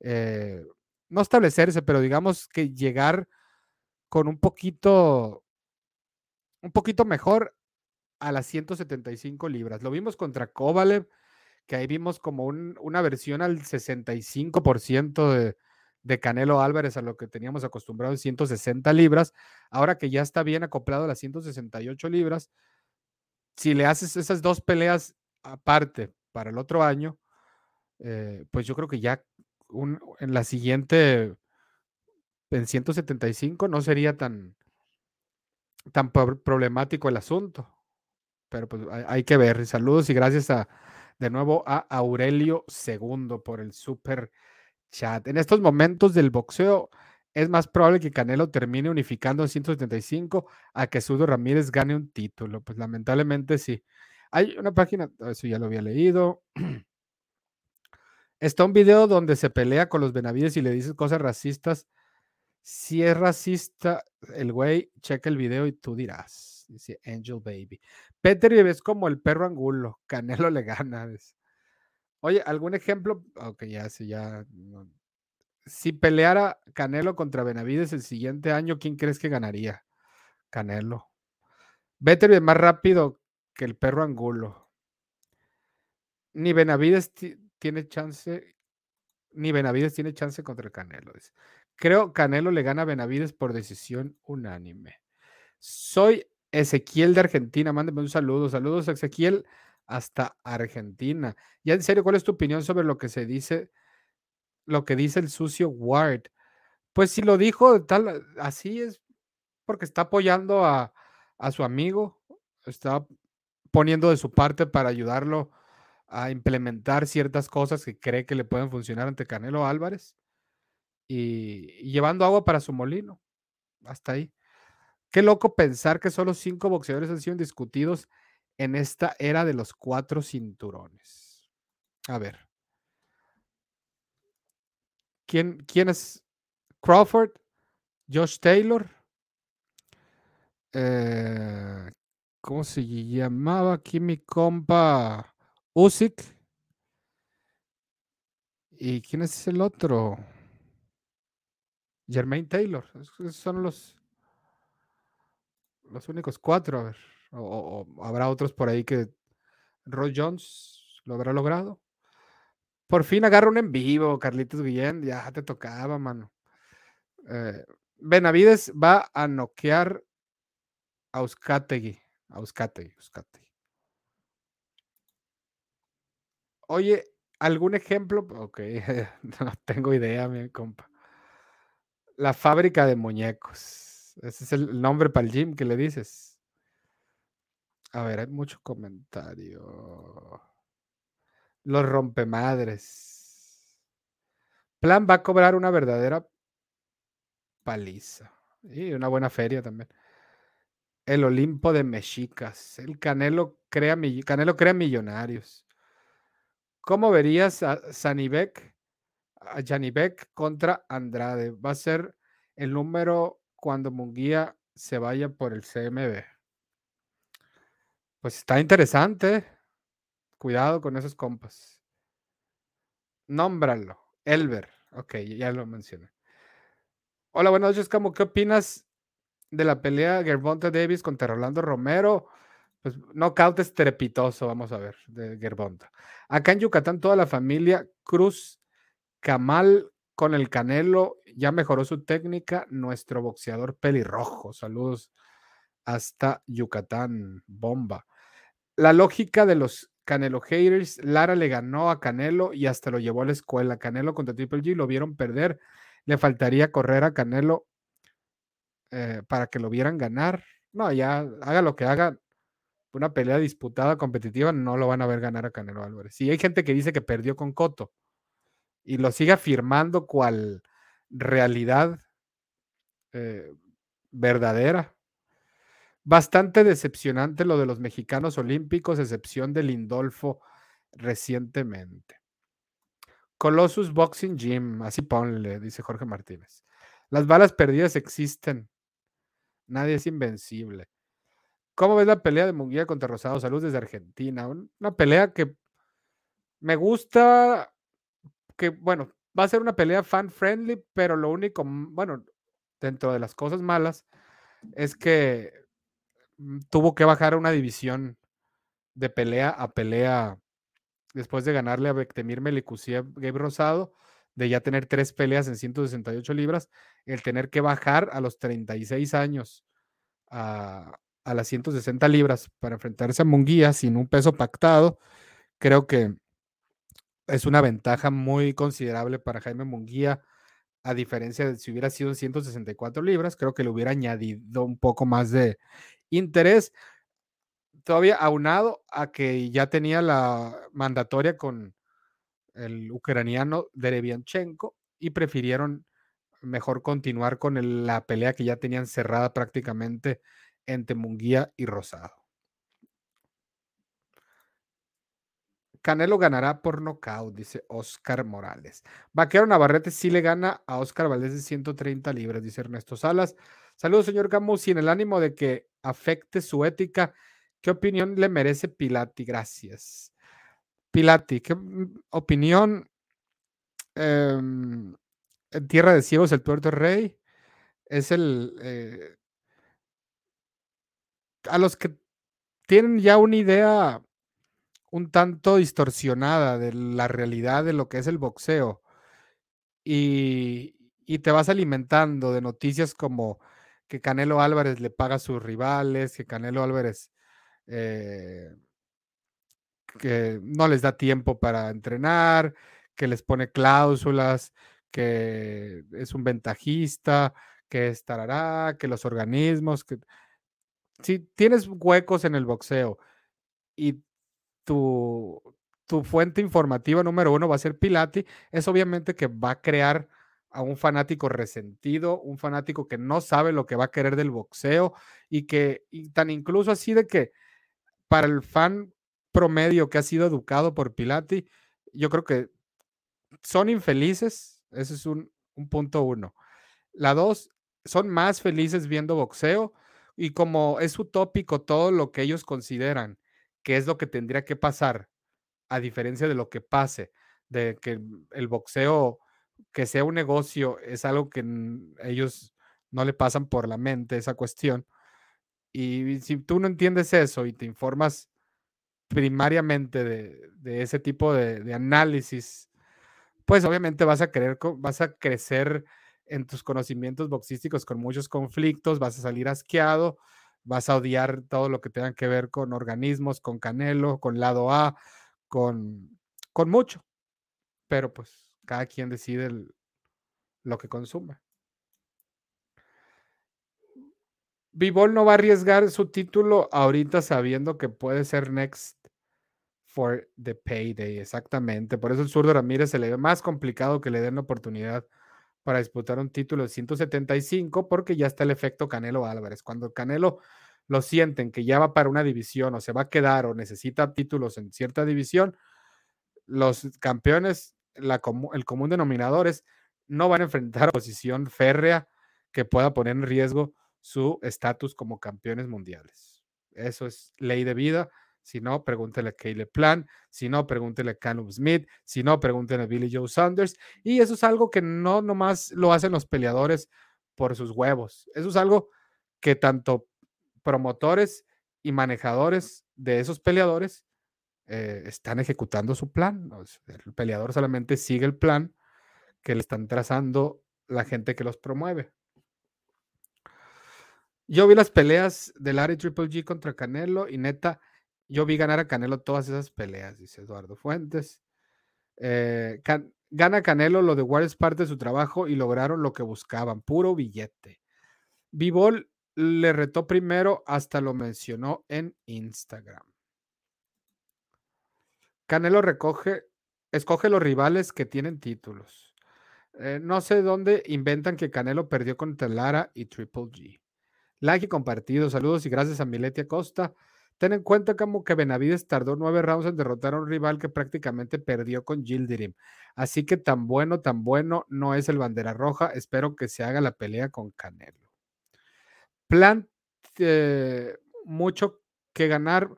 eh, no establecerse, pero digamos que llegar con un poquito, un poquito mejor a las 175 libras. Lo vimos contra Kovalev, que ahí vimos como una versión al 65% de, de Canelo Álvarez a lo que teníamos acostumbrado en 160 libras. Ahora que ya está bien acoplado a las 168 libras, si le haces esas dos peleas aparte para el otro año, eh, pues yo creo que ya en la siguiente, en 175, no sería tan, tan problemático el asunto. Pero pues hay, que ver. Saludos y gracias a, de nuevo a Aurelio II por el super chat. En estos momentos del boxeo, es más probable que Canelo termine unificando en 175 a que Sudo Ramírez gane un título. Pues lamentablemente sí. Hay una página, eso ya lo había leído. Está un video donde se pelea con los Benavides y le dice cosas racistas. Si es racista el güey, checa el video y tú dirás. Dice Angel Baby. Peter es como el perro angulo. Canelo le gana. Oye, ¿algún ejemplo? Ok, ya, sí, ya si peleara Canelo contra Benavides el siguiente año, ¿quién crees que ganaría? Canelo. Better es más rápido que el perro Angulo. Ni Benavides tiene chance, ni Benavides tiene chance contra Canelo. Creo Canelo le gana a Benavides por decisión unánime. Soy Ezequiel de Argentina. Mándeme un saludo. Saludos, Ezequiel, hasta Argentina. Ya en serio, ¿cuál es tu opinión sobre lo que se dice lo que dice el sucio Ward. Pues si lo dijo tal, así es porque está apoyando a, su amigo, está poniendo de su parte para ayudarlo a implementar ciertas cosas que cree que le pueden funcionar ante Canelo Álvarez y, llevando agua para su molino. Hasta ahí. Qué loco pensar que solo cinco boxeadores han sido discutidos en esta era de los cuatro cinturones. A ver. ¿Quién, es? Crawford, Josh Taylor. Eh, ¿Cómo se llamaba aquí mi compa? Usyk. ¿Y quién es el otro? Jermaine Taylor. Esos son los, los únicos cuatro. A ver. O, o, habrá otros por ahí que Roy Jones lo habrá logrado. Por fin agarra un en vivo, Carlitos Guillén. Ya te tocaba, mano. Eh, Benavides va a noquear a Euskategui. A Euskategui, Oye, ¿algún ejemplo? Ok, no tengo idea, mi compa. La fábrica de muñecos. Ese es el nombre para el gym que le dices. A ver, hay mucho comentario. Los rompemadres. Plan va a cobrar una verdadera paliza. Y una buena feria también. El Olimpo de Mexicas. El Canelo crea, Canelo crea millonarios. ¿Cómo verías a Sanibek, a Janibek contra Andrade? Va a ser el número cuando Munguía se vaya por el CMB. Pues está interesante. Cuidado con esos compas. Nómbralo. Elber. Ok, ya lo mencioné. Hola, buenas noches, Camo. ¿Qué opinas de la pelea Gervonta Davis contra Rolando Romero? Pues knockout estrepitoso, vamos a ver, de Gervonta. Acá en Yucatán, toda la familia Cruz Camal con el Canelo ya mejoró su técnica. Nuestro boxeador pelirrojo. Saludos hasta Yucatán, bomba. La lógica de los Canelo haters, Lara le ganó a Canelo y hasta lo llevó a la escuela. Canelo contra Triple G lo vieron perder. Le faltaría correr a Canelo eh, para que lo vieran ganar. No, ya haga lo que haga. Una pelea disputada, competitiva, no lo van a ver ganar a Canelo Álvarez. Si hay gente que dice que perdió con Coto y lo sigue afirmando cual realidad eh, verdadera, Bastante decepcionante lo de los mexicanos olímpicos, excepción de Lindolfo recientemente. Colossus Boxing Gym, así ponle, dice Jorge Martínez. Las balas perdidas existen. Nadie es invencible. ¿Cómo ves la pelea de Munguía contra Rosado? Salud desde Argentina. Una pelea que me gusta, que bueno, va a ser una pelea fan friendly, pero lo único, bueno, dentro de las cosas malas, es que tuvo que bajar una división de pelea a pelea después de ganarle a Bektemir Melikusiev Gabe Rosado, de ya tener tres peleas en 168 libras, el tener que bajar a los 36 años a, a las 160 libras para enfrentarse a Munguía sin un peso pactado, creo que es una ventaja muy considerable para Jaime Munguía, a diferencia de si hubiera sido en 164 libras, creo que le hubiera añadido un poco más de interés, todavía aunado a que ya tenía la mandatoria con el ucraniano Derevianchenko y prefirieron mejor continuar con la pelea que ya tenían cerrada prácticamente entre Munguía y Rosado. Canelo ganará por nocaut, dice Oscar Morales. Vaquero Navarrete sí le gana a Oscar Valdés de 130 libras, dice Ernesto Salas. Saludos, señor Camus, en el ánimo de que afecte su ética, ¿qué opinión le merece Pilati? Gracias. Pilati, ¿qué opinión? Em, en Tierra de Ciegos, el tuerto rey, es el... Eh, a los que tienen ya una idea un tanto distorsionada de la realidad de lo que es el boxeo. Y, te vas alimentando de noticias como que Canelo Álvarez le paga a sus rivales, que Canelo Álvarez eh, que no les da tiempo para entrenar, que les pone cláusulas, que es un ventajista, que estará, que los organismos, que si tienes huecos en el boxeo y tu, tu fuente informativa número uno va a ser Pilati, es obviamente que va a crear a un fanático resentido, un fanático que no sabe lo que va a querer del boxeo y que tan incluso así de que para el fan promedio que ha sido educado por Pilati, yo creo que son infelices, ese es un, un punto uno. La dos, son más felices viendo boxeo y como es utópico todo lo que ellos consideran que es lo que tendría que pasar, a diferencia de lo que pase, de que el boxeo, que sea un negocio, es algo que ellos no le pasan por la mente esa cuestión. Y si tú no entiendes eso y te informas primariamente de, ese tipo de, análisis, pues obviamente vas a querer, vas a crecer en tus conocimientos boxísticos con muchos conflictos, vas a salir asqueado, vas a odiar todo lo que tenga que ver con organismos, con Canelo, con lado A, con, con mucho. Pero pues cada quien decide lo que consume. Vivol no va a arriesgar su título ahorita sabiendo que puede ser next for the payday, exactamente. Por eso el zurdo Ramírez se le ve más complicado que le den la oportunidad para disputar un título de 175 porque ya está el efecto Canelo Álvarez. Cuando Canelo lo sienten que ya va para una división o se va a quedar o necesita títulos en cierta división, los campeones, el común denominador es no van a enfrentar a posición férrea que pueda poner en riesgo su estatus como campeones mundiales. Eso es ley de vida si no, pregúntele a Caleb Plan. Si no, pregúntele a Caleb Smith. Si no, pregúntele a Billy Joe Saunders. Y eso es algo que no nomás lo hacen los peleadores por sus huevos. Eso es algo que tanto promotores y manejadores de esos peleadores eh, están ejecutando su plan. El peleador solamente sigue el plan que le están trazando la gente que los promueve. Yo vi las peleas de Larry Triple G contra Canelo y neta, yo vi ganar a Canelo todas esas peleas, dice Eduardo Fuentes. Eh, gana Canelo, lo de War es parte de su trabajo y lograron lo que buscaban, puro billete. Vivol le retó primero, hasta lo mencionó en Instagram. Canelo recoge, escoge los rivales que tienen títulos. Eh, no sé dónde inventan que Canelo perdió contra Lara y Triple G. Like y compartido. Saludos y gracias a Miletia Costa. Ten en cuenta como que Benavides tardó nueve rounds en derrotar a un rival que prácticamente perdió con Gildirim. Así que tan bueno, tan bueno no es el bandera roja. Espero que se haga la pelea con Canelo. Plan, eh, mucho que ganar,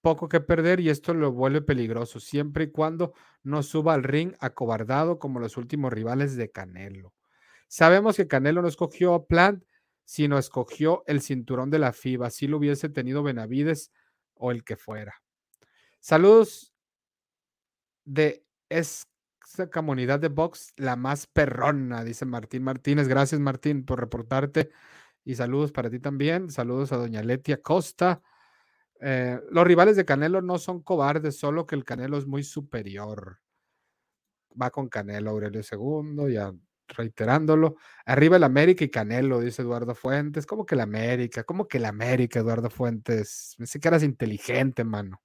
poco que perder y esto lo vuelve peligroso, siempre y cuando no suba al ring acobardado como los últimos rivales de Canelo. Sabemos que Canelo no escogió a Plant, sino escogió el cinturón de la FIBA, si lo hubiese tenido Benavides o el que fuera. Saludos de esa comunidad de box, la más perrona, dice Martín Martínez. Gracias, Martín, por reportarte. Y saludos para ti también. Saludos a doña Letia Costa. Eh, los rivales de Canelo no son cobardes, solo que el Canelo es muy superior. Va con Canelo, Aurelio II, ya reiterándolo. Arriba el América y Canelo, dice Eduardo Fuentes. ¿Cómo que el América? ¿Cómo que el América, Eduardo Fuentes? Me sé que eras inteligente, mano.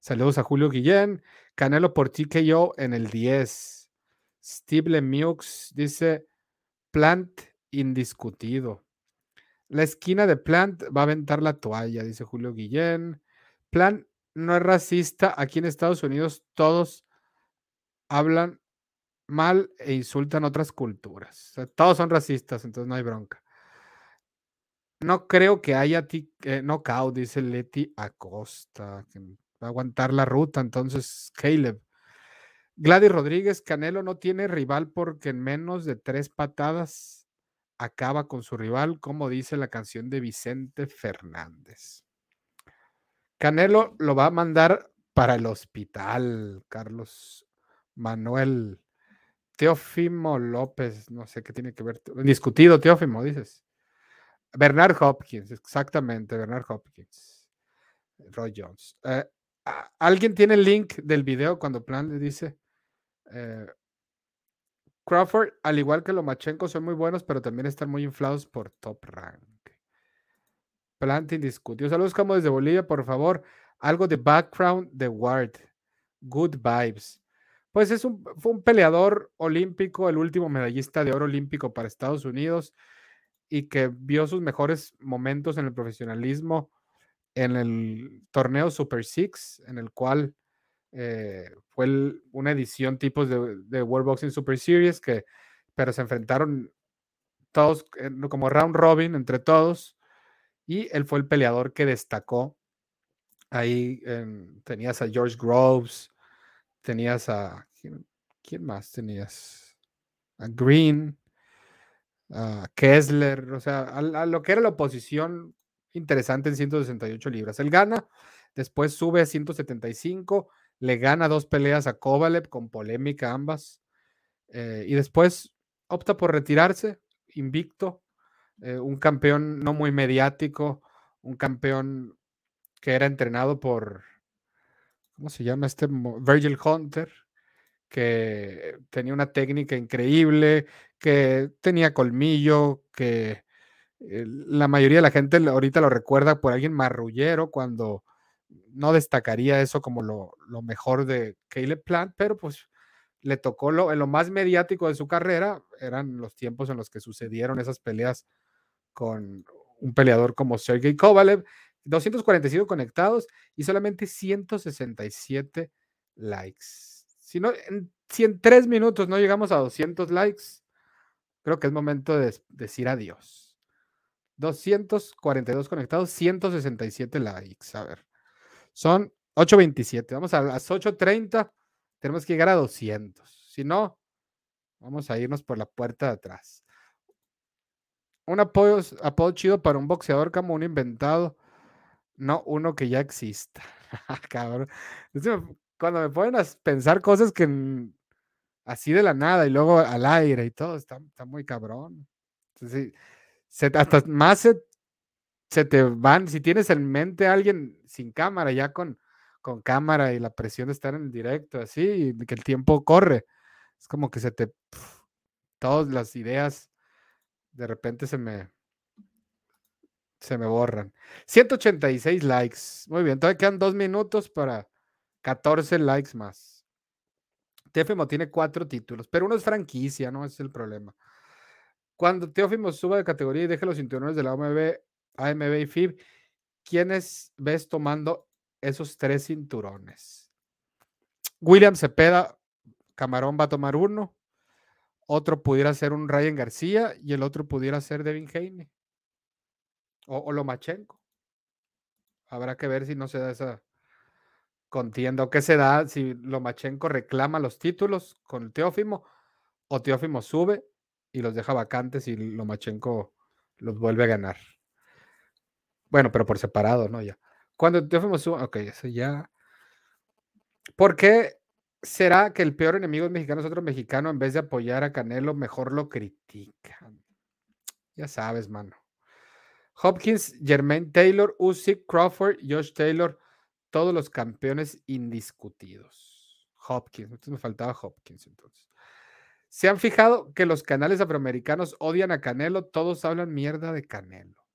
Saludos a Julio Guillén. Canelo por TKO en el 10. Steve Lemieux dice Plant indiscutido. La esquina de Plant va a aventar la toalla, dice Julio Guillén. Plant no es racista. Aquí en Estados Unidos todos hablan mal e insultan otras culturas. todos son racistas, entonces no hay bronca. No creo que haya eh, knockout, dice Leti Acosta, que va a aguantar la ruta, entonces Caleb. Gladys Rodríguez, Canelo no tiene rival porque en menos de tres patadas acaba con su rival, como dice la canción de Vicente Fernández. Canelo lo va a mandar para el hospital, Carlos Manuel. Teófimo López, no sé qué tiene que ver. Discutido, Teófimo, dices. Bernard Hopkins, exactamente, Bernard Hopkins. Roy Jones. Eh, ¿Alguien tiene el link del video cuando Plan le dice? Eh, Crawford, al igual que Lomachenko, son muy buenos, pero también están muy inflados por top rank. Plant indiscutido. Saludos como desde Bolivia, por favor. Algo de background de Ward. Good vibes. Pues es un, fue un peleador olímpico, el último medallista de oro olímpico para Estados Unidos y que vio sus mejores momentos en el profesionalismo en el torneo Super Six, en el cual eh, fue una edición tipos de, World Boxing Super Series, que, pero se enfrentaron todos como round robin entre todos, y él fue el peleador que destacó. Ahí tenías a George Groves, tenías a. ¿quién, más tenías? A Green, a Kessler, o sea, a, lo que era la oposición interesante en 168 libras. Él gana, después sube a 175, le gana dos peleas a Kovalev con polémica ambas, eh, y después opta por retirarse, invicto, eh, un campeón no muy mediático, un campeón que era entrenado por ¿cómo se llama este? Virgil Hunter, que tenía una técnica increíble, que tenía colmillo, que eh, la mayoría de la gente ahorita lo recuerda por alguien marrullero cuando no destacaría eso como lo, mejor de Caleb Plant, pero pues le tocó lo, en lo más mediático de su carrera, eran los tiempos en los que sucedieron esas peleas con un peleador como Sergey Kovalev, 245 conectados y solamente 167 likes. Si, no, en, si en tres minutos no llegamos a 200 likes, creo que es momento de decir adiós. 242 conectados, 167 likes. A ver, son 8.27. Vamos a las 8.30. Tenemos que llegar a 200. Si no, vamos a irnos por la puerta de atrás. Un apoyo, apodo chido para un boxeador como un inventado no, uno que ya exista. Cabrón. Cuando me ponen a pensar cosas que así de la nada y luego al aire y todo, está, muy cabrón. hasta más se, te van, si tienes en mente a alguien sin cámara, ya con, con cámara y la presión de estar en el directo, así, y que el tiempo corre, es como que se te, todas las ideas de repente se me, se me borran. 186 likes. Muy bien, todavía quedan dos minutos para 14 likes más. Teófimo tiene cuatro títulos, pero uno es franquicia, no es el problema. Cuando Teófimo suba de categoría y deje los cinturones de la AMB, AMB y FIB, ¿quiénes ves tomando esos tres cinturones? William Cepeda, Camarón va a tomar uno. Otro pudiera ser un Ryan García y el otro pudiera ser Devin Haney. O, o Lomachenko. Habrá que ver si no se da esa contienda o qué se da si Lomachenko reclama los títulos con Teófimo o Teófimo sube y los deja vacantes y Lomachenko los vuelve a ganar. Bueno, pero por separado, ¿no? Ya. Cuando Teófimo sube, ok, eso ya. ¿Por qué será que el peor enemigo mexicano es otro mexicano en vez de apoyar a Canelo, mejor lo critican? Ya sabes, mano. Hopkins, Jermaine Taylor, Usyk, Crawford, Josh Taylor, todos los campeones indiscutidos. Hopkins, entonces me faltaba Hopkins entonces. ¿Se han fijado que los canales afroamericanos odian a Canelo? Todos hablan mierda de Canelo.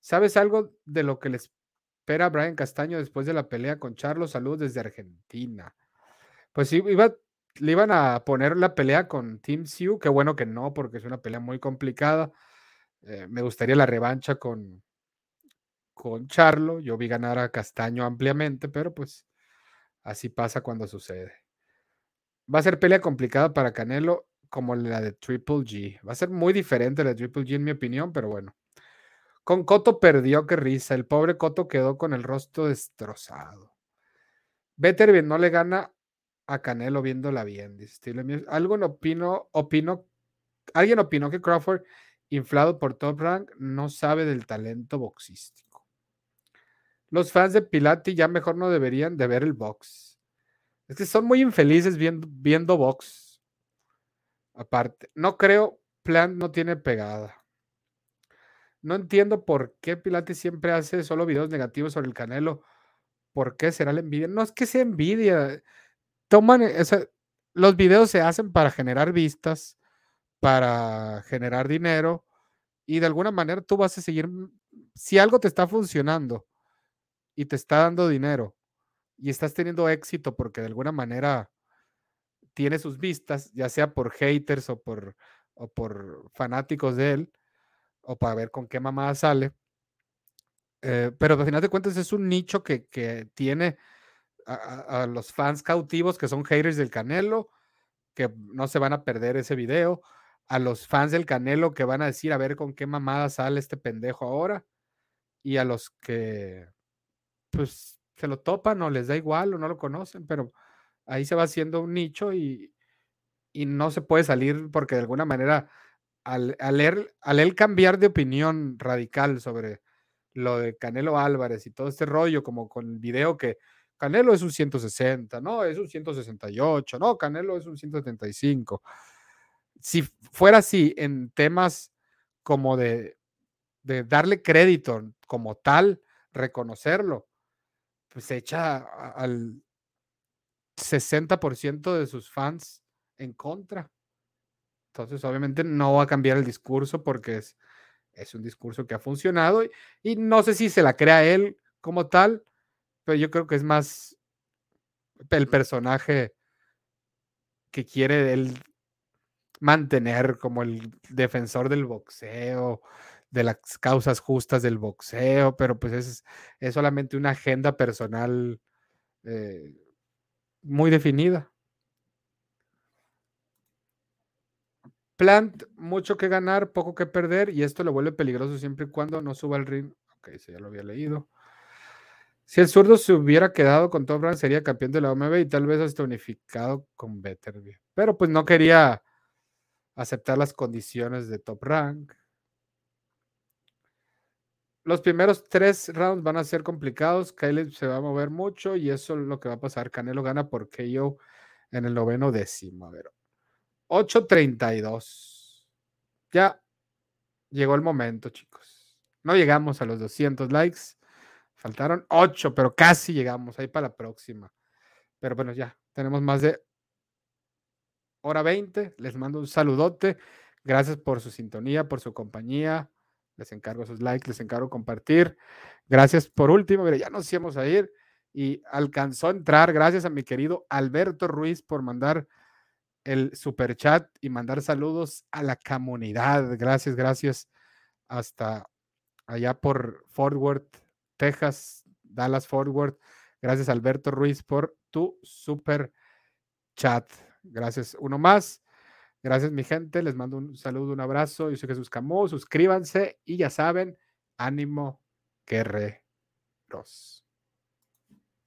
¿Sabes algo de lo que les espera a Brian Castaño después de la pelea con Charlos? Saludos desde Argentina. Pues iba, le iban a poner la pelea con Team Siu. Qué bueno que no, porque es una pelea muy complicada. Eh, me gustaría la revancha con, con Charlo. Yo vi ganar a Castaño ampliamente, pero pues así pasa cuando sucede. Va a ser pelea complicada para Canelo como la de Triple G. Va a ser muy diferente la de Triple G en mi opinión, pero bueno. Con Coto perdió, qué risa. El pobre Coto quedó con el rostro destrozado. Beterbien no le gana a Canelo viéndola bien, opino, opino, alguien opinó que Crawford inflado por Top Rank, no sabe del talento boxístico. Los fans de Pilati ya mejor no deberían de ver el box. Es que son muy infelices viendo, box. Aparte, no creo, Plant no tiene pegada. No entiendo por qué Pilati siempre hace solo videos negativos sobre el Canelo. ¿Por qué será la envidia? No es que sea envidia. Toman, los videos se hacen para generar vistas, para generar dinero y de alguna manera tú vas a seguir, si algo te está funcionando y te está dando dinero y estás teniendo éxito porque de alguna manera tiene sus vistas, ya sea por haters o por, o por fanáticos de él, o para ver con qué mamá sale. Eh, pero al final de cuentas es un nicho que, tiene a, a, los fans cautivos que son haters del Canelo, que no se van a perder ese video a los fans del Canelo que van a decir a ver con qué mamada sale este pendejo ahora y a los que pues se lo topan o les da igual o no lo conocen, pero ahí se va haciendo un nicho y, y no se puede salir porque de alguna manera al, al, leer, al él cambiar de opinión radical sobre lo de Canelo Álvarez y todo este rollo, como con el video que Canelo es un 160, no, es un 168, no, Canelo es un 175 si fuera así en temas como de, darle crédito como tal, reconocerlo, pues echa al 60% de sus fans en contra. Entonces, obviamente no va a cambiar el discurso porque es, es un discurso que ha funcionado y, y, no sé si se la crea él como tal, pero yo creo que es más el personaje que quiere él mantener como el defensor del boxeo, de las causas justas del boxeo, pero pues es, es solamente una agenda personal eh, muy definida. Plant, mucho que ganar, poco que perder, y esto lo vuelve peligroso siempre y cuando no suba al ring. Ok, eso ya lo había leído. Si el zurdo se hubiera quedado con Top Rank, sería campeón de la OMB y tal vez hasta unificado con Betterby. Pero pues no quería aceptar las condiciones de top rank. Los primeros tres rounds van a ser complicados. Caleb se va a mover mucho y eso es lo que va a pasar. Canelo gana por KO en el noveno décimo. A ver. 8.32. Ya llegó el momento, chicos. No llegamos a los 200 likes. Faltaron 8, pero casi llegamos ahí para la próxima. Pero bueno, ya tenemos más de hora 20. Les mando un saludote. Gracias por su sintonía, por su compañía. Les encargo sus likes, les encargo compartir. Gracias por último, mire, ya nos íbamos a ir y alcanzó a entrar. Gracias a mi querido Alberto Ruiz por mandar el super chat y mandar saludos a la comunidad. Gracias, gracias. Hasta allá por Fort Worth, Texas, Dallas Fort Worth. Gracias, Alberto Ruiz, por tu super chat. Gracias, uno más. Gracias, mi gente. Les mando un saludo, un abrazo. Yo soy Jesús Camó. Suscríbanse y ya saben, Ánimo, guerreros.